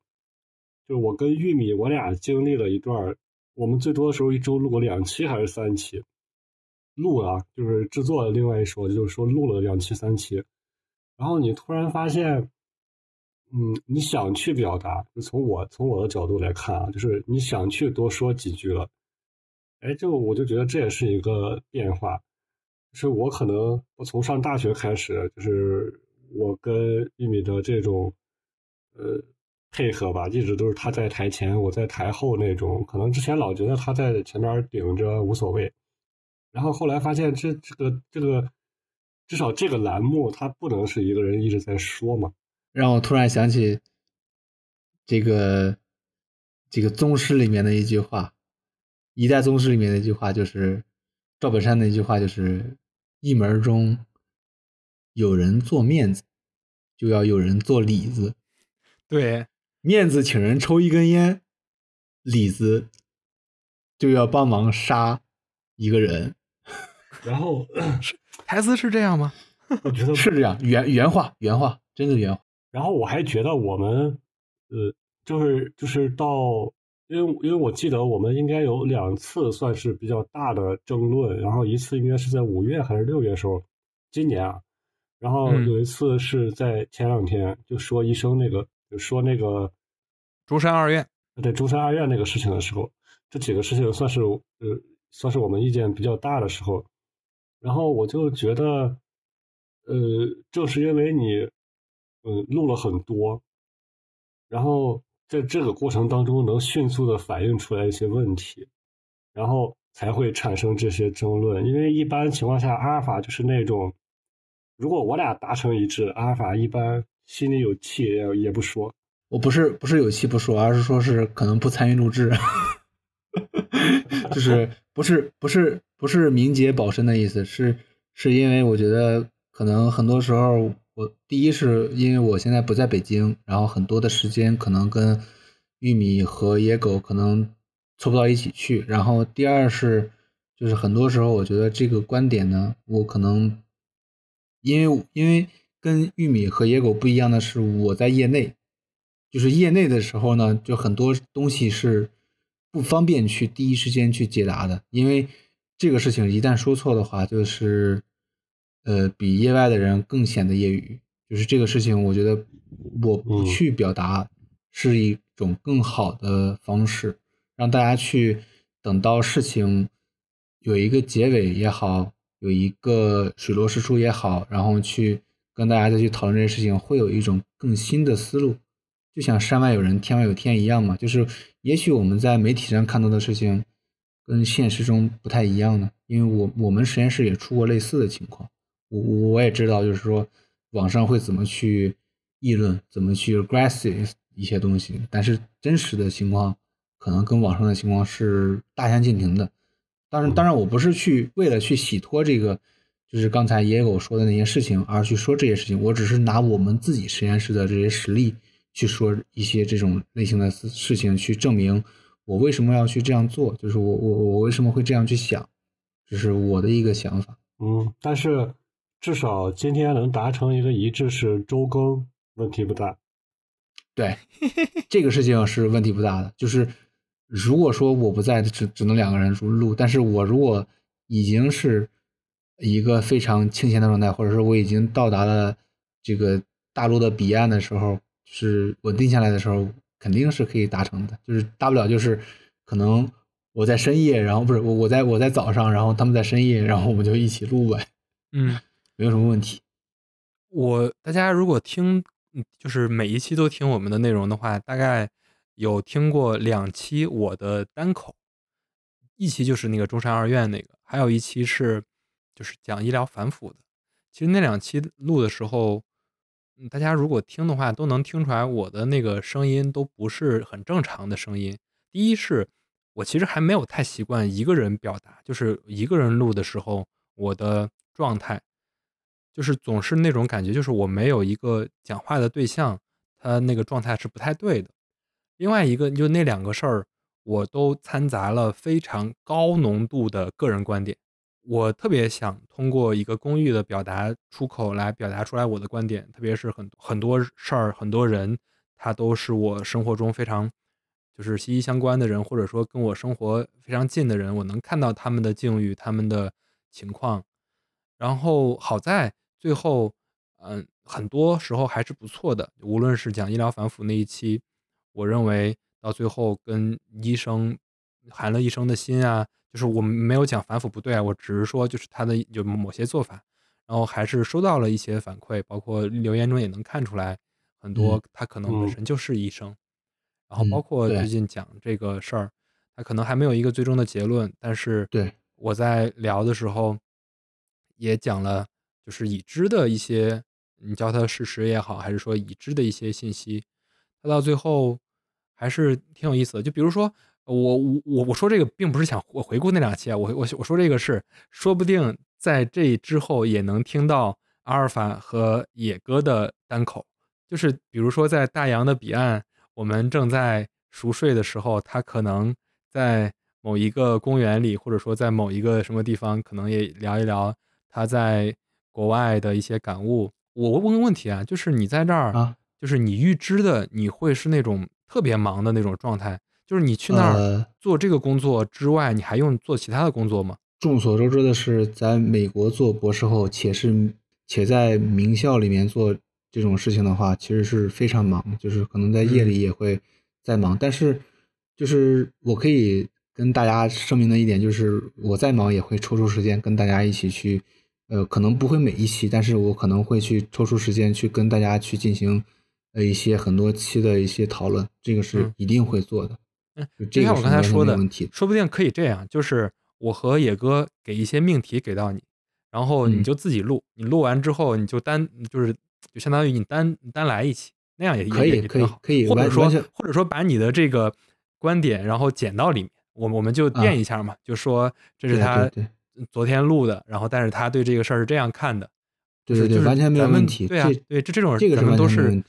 就是我跟玉米我俩经历了一段，我们最多的时候一周录过两期还是三期，录啊，就是制作的另外一说，就是说录了两期三期，然后你突然发现，嗯，你想去表达，就从我从我的角度来看啊，就是你想去多说几句了，哎，这个我就觉得这也是一个变化，是我可能我从上大学开始，就是我跟玉米的这种呃配合吧，一直都是他在台前，我在台后那种，可能之前老觉得他在前面顶着无所谓，然后后来发现这这个这个至少这个栏目它不能是一个人一直在说嘛，让我突然想起这个这个宗师里面的一句话，一代宗师里面的一句话就是赵本山的一句话，就是一门中有人做面子，就要有人做里子。对，面子请人抽一根烟，里子就要帮忙杀一个人，然后台词是这样吗？我觉得是这样，原原话原话，真的原话。然后我还觉得我们，呃，就是就是到，因为因为我记得我们应该有两次算是比较大的争论，然后一次应该是在五月还是六月时候，今年啊，然后嗯。有一次是在前两天就说医生那个就说那个中山二院，对中山二院那个事情的时候，这几个事情算是呃算是我们意见比较大的时候，然后我就觉得，呃，正是因为你，嗯，录了很多，然后在这个过程当中能迅速的反映出来一些问题，然后才会产生这些争论。因为一般情况下，阿尔法就是那种，如果我俩达成一致，阿尔法一般心里有气也也不说。我不是不是有气不说，而是说是可能不参与录制，就是不是不是不是明哲保身的意思，是是因为我觉得可能很多时候我第一是因为我现在不在北京，然后很多的时间可能跟玉米和野狗可能凑不到一起去，然后第二是就是很多时候我觉得这个观点呢，我可能因为因为跟玉米和野狗不一样的是我在业内。就是业内的时候呢，就很多东西是不方便去第一时间去解答的，因为这个事情一旦说错的话，就是呃比业外的人更显得业余。就是这个事情，我觉得我不去表达是一种更好的方式，让大家去等到事情有一个结尾也好，有一个水落石出也好，然后去跟大家再去讨论这些事情，会有一种更新的思路。就像山外有人，天外有天一样嘛，就是也许我们在媒体上看到的事情，跟现实中不太一样呢。因为我我们实验室也出过类似的情况，我我也知道，就是说网上会怎么去议论，怎么去 aggressive 一些东西，但是真实的情况可能跟网上的情况是大相径庭的。当然，当然我不是去为了去洗脱这个，就是刚才野狗说的那些事情而去说这些事情，我只是拿我们自己实验室的这些实例。去说一些这种类型的事事情，去证明我为什么要去这样做，就是我我我为什么会这样去想，这是我的一个想法。嗯，但是至少今天能达成一个一致是周更，问题不大。对，这个事情是问题不大的。就是如果说我不在，只只能两个人录，但是我如果已经是一个非常清闲的状态，或者说我已经到达了这个大陆的彼岸的时候。是稳定下来的时候，肯定是可以达成的。就是大不了就是可能我在深夜，然后不是我我在我在早上，然后他们在深夜，然后我们就一起录呗。嗯，没有什么问题。我大家如果听，就是每一期都听我们的内容的话，大概有听过两期我的单口，一期就是那个中山二院那个，还有一期是就是讲医疗反腐的。其实那两期录的时候。大家如果听的话，都能听出来我的那个声音都不是很正常的声音。第一是我其实还没有太习惯一个人表达，就是一个人录的时候，我的状态，就是总是那种感觉，就是我没有一个讲话的对象，他那个状态是不太对的。另外一个，就那两个事儿，我都掺杂了非常高浓度的个人观点。我特别想通过一个公寓的表达出口来表达出来我的观点，特别是很很多事儿、很多人，他都是我生活中非常就是息息相关的人，或者说跟我生活非常近的人，我能看到他们的境遇、他们的情况。然后好在最后，嗯，很多时候还是不错的。无论是讲医疗反腐那一期。我认为到最后跟医生寒了医生的心啊，就是我们没有讲反腐不对啊，我只是说就是他的有某些做法，然后还是收到了一些反馈，包括留言中也能看出来很多他可能本身就是医生，然后包括最近讲这个事儿，他可能还没有一个最终的结论，但是对我在聊的时候也讲了，就是已知的一些，你叫他事实也好，还是说已知的一些信息。他到最后还是挺有意思的，就比如说我我我我说这个并不是想我回顾那两期啊，我我我说这个是说不定在这之后也能听到阿尔法和野哥的单口，就是比如说在大洋的彼岸，我们正在熟睡的时候，他可能在某一个公园里，或者说在某一个什么地方，可能也聊一聊他在国外的一些感悟。我问个问题啊，就是你在这儿啊。就是你预知的，你会是那种特别忙的那种状态。就是你去那儿做这个工作之外，你还用做其他的工作吗？众所周知的是，在美国做博士后，且是且在名校里面做这种事情的话，其实是非常忙，就是可能在夜里也会在忙。但是，就是我可以跟大家声明的一点，就是我再忙也会抽出时间跟大家一起去，呃，可能不会每一期，但是我可能会去抽出时间去跟大家去进行。呃，一些很多期的一些讨论，这个是一定会做的。嗯，就像我刚才说的，说不定可以这样，就是我和野哥给一些命题给到你，然后你就自己录，你录完之后你就单就是就相当于你单单来一期，那样也可以，可以，可以，或者说或者说把你的这个观点然后剪到里面，我我们就垫一下嘛，就说这是他昨天录的，然后但是他对这个事儿是这样看的，对对对，完全没有问题。对啊，对，这这种这个咱们都是。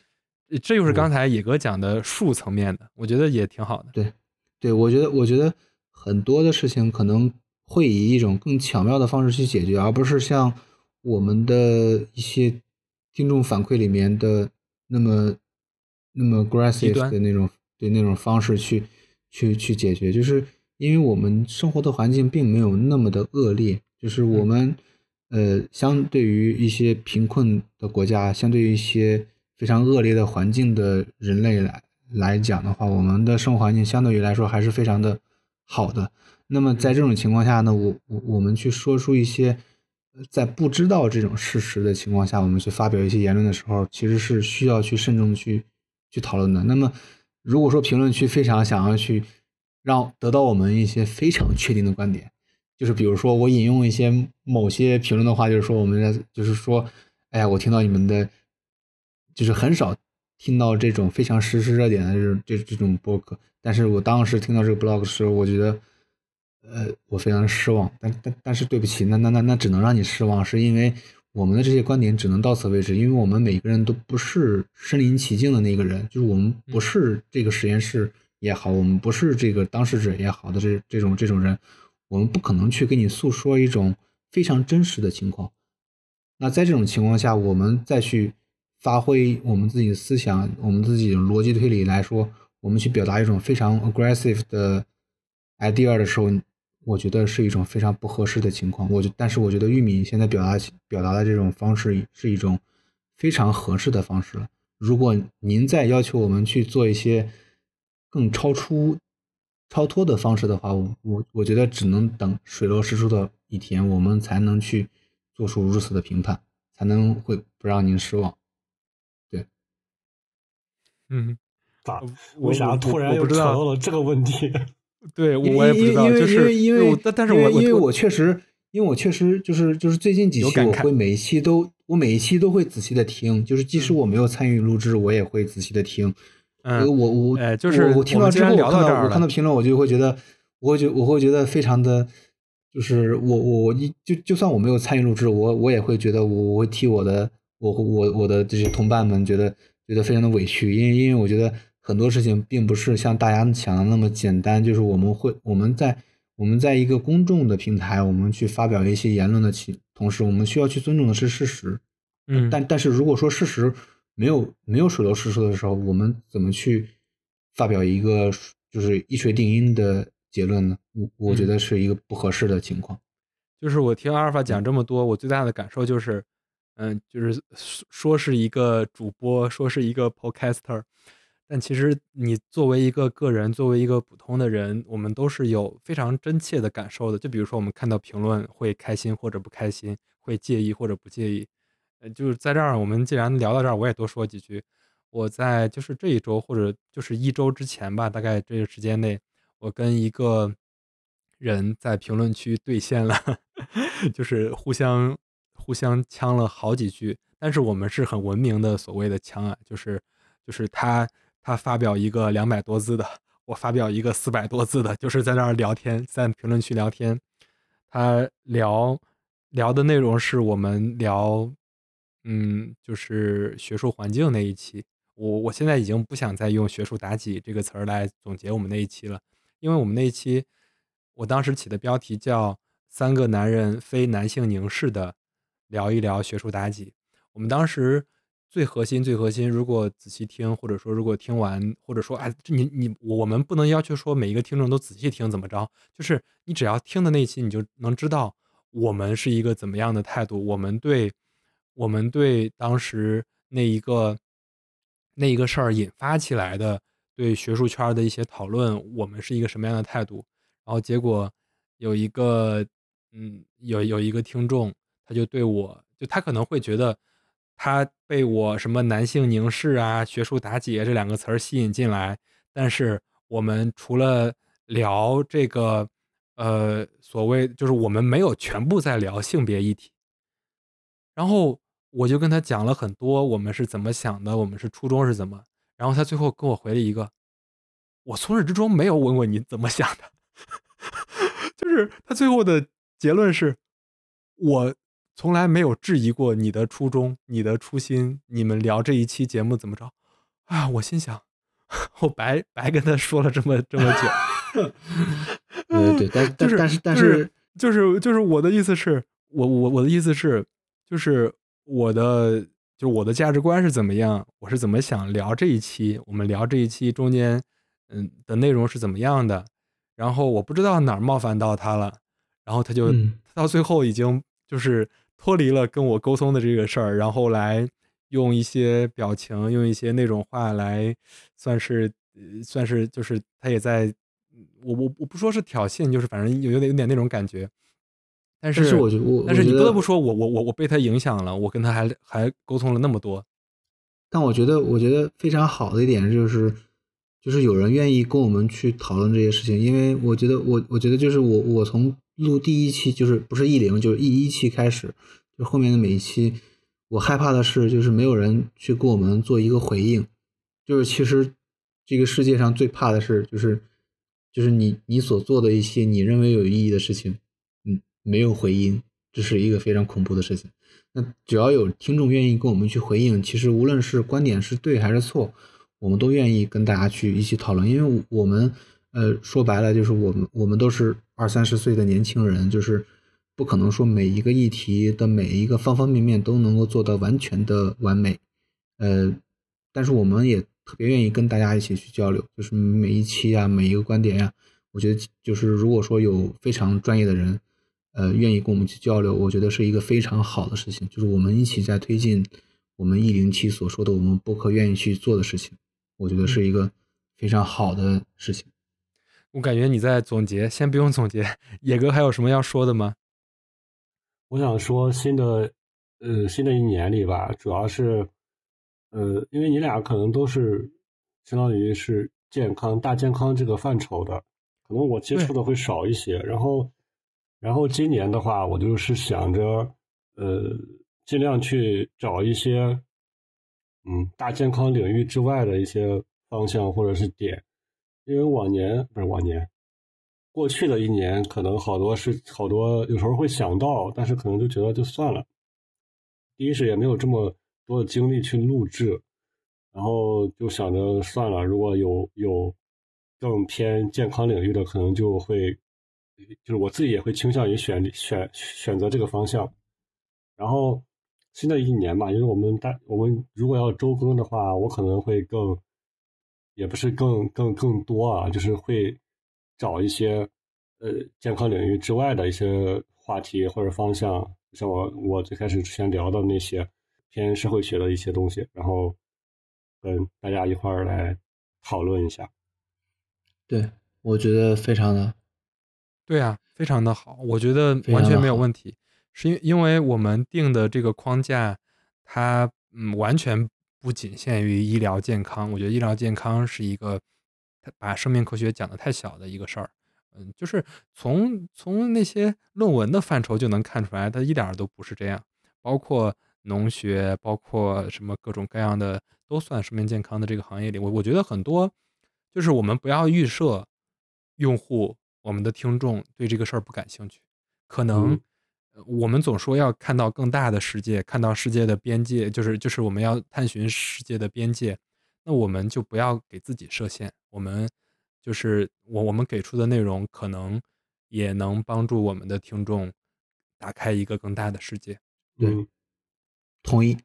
这就是刚才野哥讲的术层面的，我觉得也挺好的。对，对我觉得，我觉得很多的事情可能会以一种更巧妙的方式去解决，而不是像我们的一些听众反馈里面的那么那么 aggressive 的那种对那种方式去去去解决。就是因为我们生活的环境并没有那么的恶劣，就是我们呃，相对于一些贫困的国家，相对于一些。非常恶劣的环境的人类来来讲的话，我们的生活环境相对于来说还是非常的好的。那么在这种情况下呢，我我我们去说出一些在不知道这种事实的情况下，我们去发表一些言论的时候，其实是需要去慎重去去讨论的。那么如果说评论区非常想要去让得到我们一些非常确定的观点，就是比如说我引用一些某些评论的话，就是说我们在就是说，哎呀，我听到你们的。就是很少听到这种非常实时热点的这种这这种播客，但是我当时听到这个 blog 的时候，我觉得，呃，我非常失望。但但但是对不起，那那那那只能让你失望，是因为我们的这些观点只能到此为止，因为我们每个人都不是身临其境的那个人，就是我们不是这个实验室也好，我们不是这个当事者也好的这这种这种人，我们不可能去给你诉说一种非常真实的情况。那在这种情况下，我们再去。发挥我们自己的思想，我们自己的逻辑推理来说，我们去表达一种非常 aggressive 的 idea 的时候，我觉得是一种非常不合适的情况。我觉，但是我觉得玉米现在表达表达的这种方式是一种非常合适的方式了。如果您再要求我们去做一些更超出、超脱的方式的话，我我我觉得只能等水落石出的一天，我们才能去做出如此的评判，才能会不让您失望。对嗯，咋？为啥突然又扯到了这个问题？对，我也不知道，就是因为，但但是我因为我确实，因为我确实就是就是最近几期我会每一期都我每一期都会仔细的听，就是即使我没有参与录制，我也会仔细的听。嗯，我我哎，就是我听到之后，我看到我看到评论，我就会觉得，我会觉我会觉得非常的就是我我我一就就算我没有参与录制，我我也会觉得我我会替我的我我我的这些同伴们觉得觉得非常的委屈，因为因为我觉得很多事情并不是像大家想的那么简单，就是我们会我们在我们在一个公众的平台，我们去发表一些言论的其同时，我们需要去尊重的是事实。嗯，但但是如果说事实没有没有水落石出的时候，我们怎么去发表一个就是一锤定音的结论呢？我我觉得是一个不合适的情况。就是我听阿尔法讲这么多，我最大的感受就是，嗯，就是说是一个主播，说是一个 podcaster，但其实你作为一个个人，作为一个普通的人，我们都是有非常真切的感受的。就比如说，我们看到评论会开心或者不开心，会介意或者不介意。就是在这儿，我们既然聊到这儿，我也多说几句。我在就是这一周或者就是一周之前吧，大概这个时间内，我跟一个人在评论区对线了，就是互相互相呛了好几句，但是我们是很文明的所谓的呛啊，就是就是他他发表一个两百多字的，我发表一个四百多字的，就是在那儿聊天，在评论区聊天，他聊聊的内容是我们聊。嗯，就是学术环境那一期，我我现在已经不想再用“学术妲己”这个词儿来总结我们那一期了，因为我们那一期，我当时起的标题叫“三个男人非男性凝视的聊一聊学术妲己”。我们当时最核心、最核心，如果仔细听，或者说如果听完，或者说哎，你你我们不能要求说每一个听众都仔细听怎么着，就是你只要听的那期，你就能知道我们是一个怎么样的态度，我们对。我们对当时那一个那一个事儿引发起来的对学术圈的一些讨论，我们是一个什么样的态度？然后结果有一个嗯，有有一个听众，他就对我就他可能会觉得他被我什么男性凝视啊、学术妲己这两个词儿吸引进来，但是我们除了聊这个呃所谓就是我们没有全部在聊性别议题，然后。我就跟他讲了很多，我们是怎么想的，我们是初衷是怎么，然后他最后跟我回了一个，我从始至终没有问过你怎么想的，就是他最后的结论是，我从来没有质疑过你的初衷、你的初心，你们聊这一期节目怎么着？啊，我心想，我白白跟他说了这么这么久，对对，但但但是但是就是就是我的意思是，我我我的意思是，就是。我的就我的价值观是怎么样，我是怎么想聊这一期，我们聊这一期中间，嗯的内容是怎么样的，然后我不知道哪儿冒犯到他了，然后他就到最后已经就是脱离了跟我沟通的这个事儿，然后来用一些表情，用一些那种话来，算是算是就是他也在，我我我不说是挑衅，就是反正有有点有点那种感觉。但是，我觉我但是你不得不说，我我我我被他影响了，我跟他还还沟通了那么多。但我觉得，我觉得非常好的一点就是，就是有人愿意跟我们去讨论这些事情，因为我觉得，我我觉得就是我我从录第一期就是不是一零就是一一期开始，就后面的每一期，我害怕的是就是没有人去给我们做一个回应，就是其实这个世界上最怕的是就是就是你你所做的一些你认为有意义的事情。没有回音，这是一个非常恐怖的事情。那只要有听众愿意跟我们去回应，其实无论是观点是对还是错，我们都愿意跟大家去一起讨论。因为我们，呃，说白了就是我们，我们都是二三十岁的年轻人，就是不可能说每一个议题的每一个方方面面都能够做到完全的完美。呃，但是我们也特别愿意跟大家一起去交流，就是每一期啊，每一个观点呀，我觉得就是如果说有非常专业的人。呃，愿意跟我们去交流，我觉得是一个非常好的事情。就是我们一起在推进我们一零七所说的我们播客愿意去做的事情，我觉得是一个非常好的事情。我感觉你在总结，先不用总结。野哥还有什么要说的吗？我想说，新的呃，新的一年里吧，主要是呃，因为你俩可能都是相当于是健康大健康这个范畴的，可能我接触的会少一些，然后。然后今年的话，我就是想着，呃，尽量去找一些，嗯，大健康领域之外的一些方向或者是点，因为往年不是往年，过去的一年，可能好多是好多，有时候会想到，但是可能就觉得就算了。第一是也没有这么多的精力去录制，然后就想着算了。如果有有更偏健康领域的，可能就会，就是我自己也会倾向于选选选择这个方向。然后新的一年吧，因为我们大我们如果要周更的话，我可能会更，也不是更更更多啊，就是会。找一些呃健康领域之外的一些话题或者方向，像我我最开始之前聊的那些偏社会学的一些东西，然后跟大家一块儿来讨论一下。对，我觉得非常的，对啊，非常的好，我觉得完全没有问题，是因因为我们定的这个框架，它嗯完全不仅限于医疗健康，我觉得医疗健康是一个。他把生命科学讲的太小的一个事儿，嗯，就是从从那些论文的范畴就能看出来，它一点都不是这样。包括农学，包括什么各种各样的，都算生命健康的这个行业里。我我觉得很多，就是我们不要预设用户，我们的听众对这个事儿不感兴趣。可能我们总说要看到更大的世界，看到世界的边界，就是就是我们要探寻世界的边界。那我们就不要给自己设限，我们就是我我们给出的内容可能也能帮助我们的听众打开一个更大的世界。对，同意。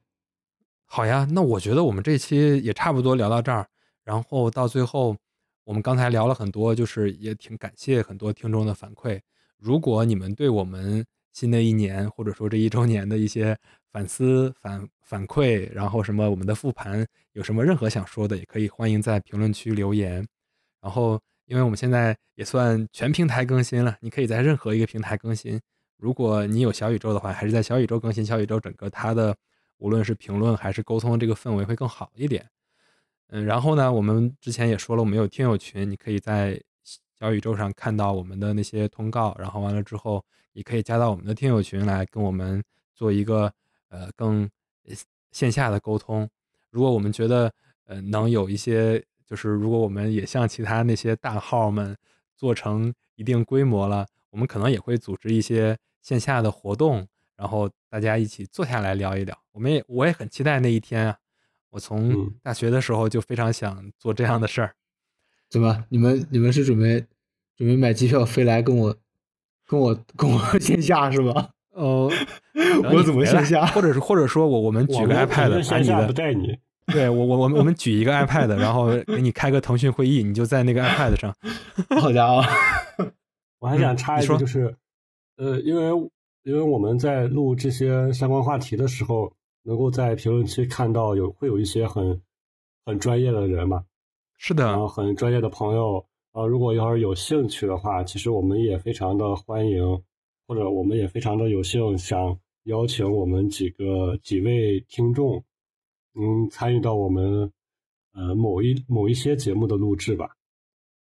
好呀，那我觉得我们这期也差不多聊到这儿，然后到最后我们刚才聊了很多，就是也挺感谢很多听众的反馈。如果你们对我们新的一年或者说这一周年的一些反思反反馈，然后什么我们的复盘有什么任何想说的，也可以欢迎在评论区留言。然后，因为我们现在也算全平台更新了，你可以在任何一个平台更新。如果你有小宇宙的话，还是在小宇宙更新。小宇宙整个它的无论是评论还是沟通这个氛围会更好一点。嗯，然后呢，我们之前也说了，我们有听友群，你可以在小宇宙上看到我们的那些通告。然后完了之后，你可以加到我们的听友群来跟我们做一个。呃，更线下的沟通，如果我们觉得呃能有一些，就是如果我们也像其他那些大号们做成一定规模了，我们可能也会组织一些线下的活动，然后大家一起坐下来聊一聊。我们也我也很期待那一天啊！我从大学的时候就非常想做这样的事儿。怎么？你们你们是准备准备买机票飞来跟我跟我跟我 线下是吗？哦，我怎么线下？或者是或者说我我们举个 iPad，把你的不带你。对我我我们我们举一个 iPad，然后给你开个腾讯会议，你就在那个 iPad 上。好家伙！我还想插一句，就是呃，因为因为我们在录这些相关话题的时候，能够在评论区看到有会有一些很很专业的人嘛。是的，然后很专业的朋友啊，如果要是有兴趣的话，其实我们也非常的欢迎。或者我们也非常的有幸，想邀请我们几个几位听众，嗯，参与到我们呃某一某一些节目的录制吧。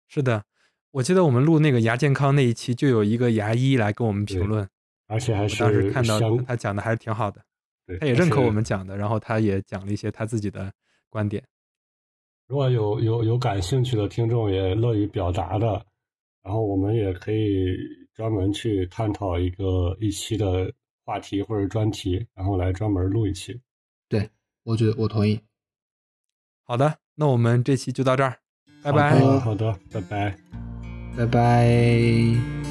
是的，我记得我们录那个牙健康那一期，就有一个牙医来跟我们评论，而且还是当时看到他讲的还是挺好的，他也认可我们讲的，然后他也讲了一些他自己的观点。如果有有有感兴趣的听众也乐于表达的，然后我们也可以。专门去探讨一个一期的话题或者专题，然后来专门录一期。对，我觉得我同意。好的，那我们这期就到这儿，拜拜。好的，拜拜，拜拜。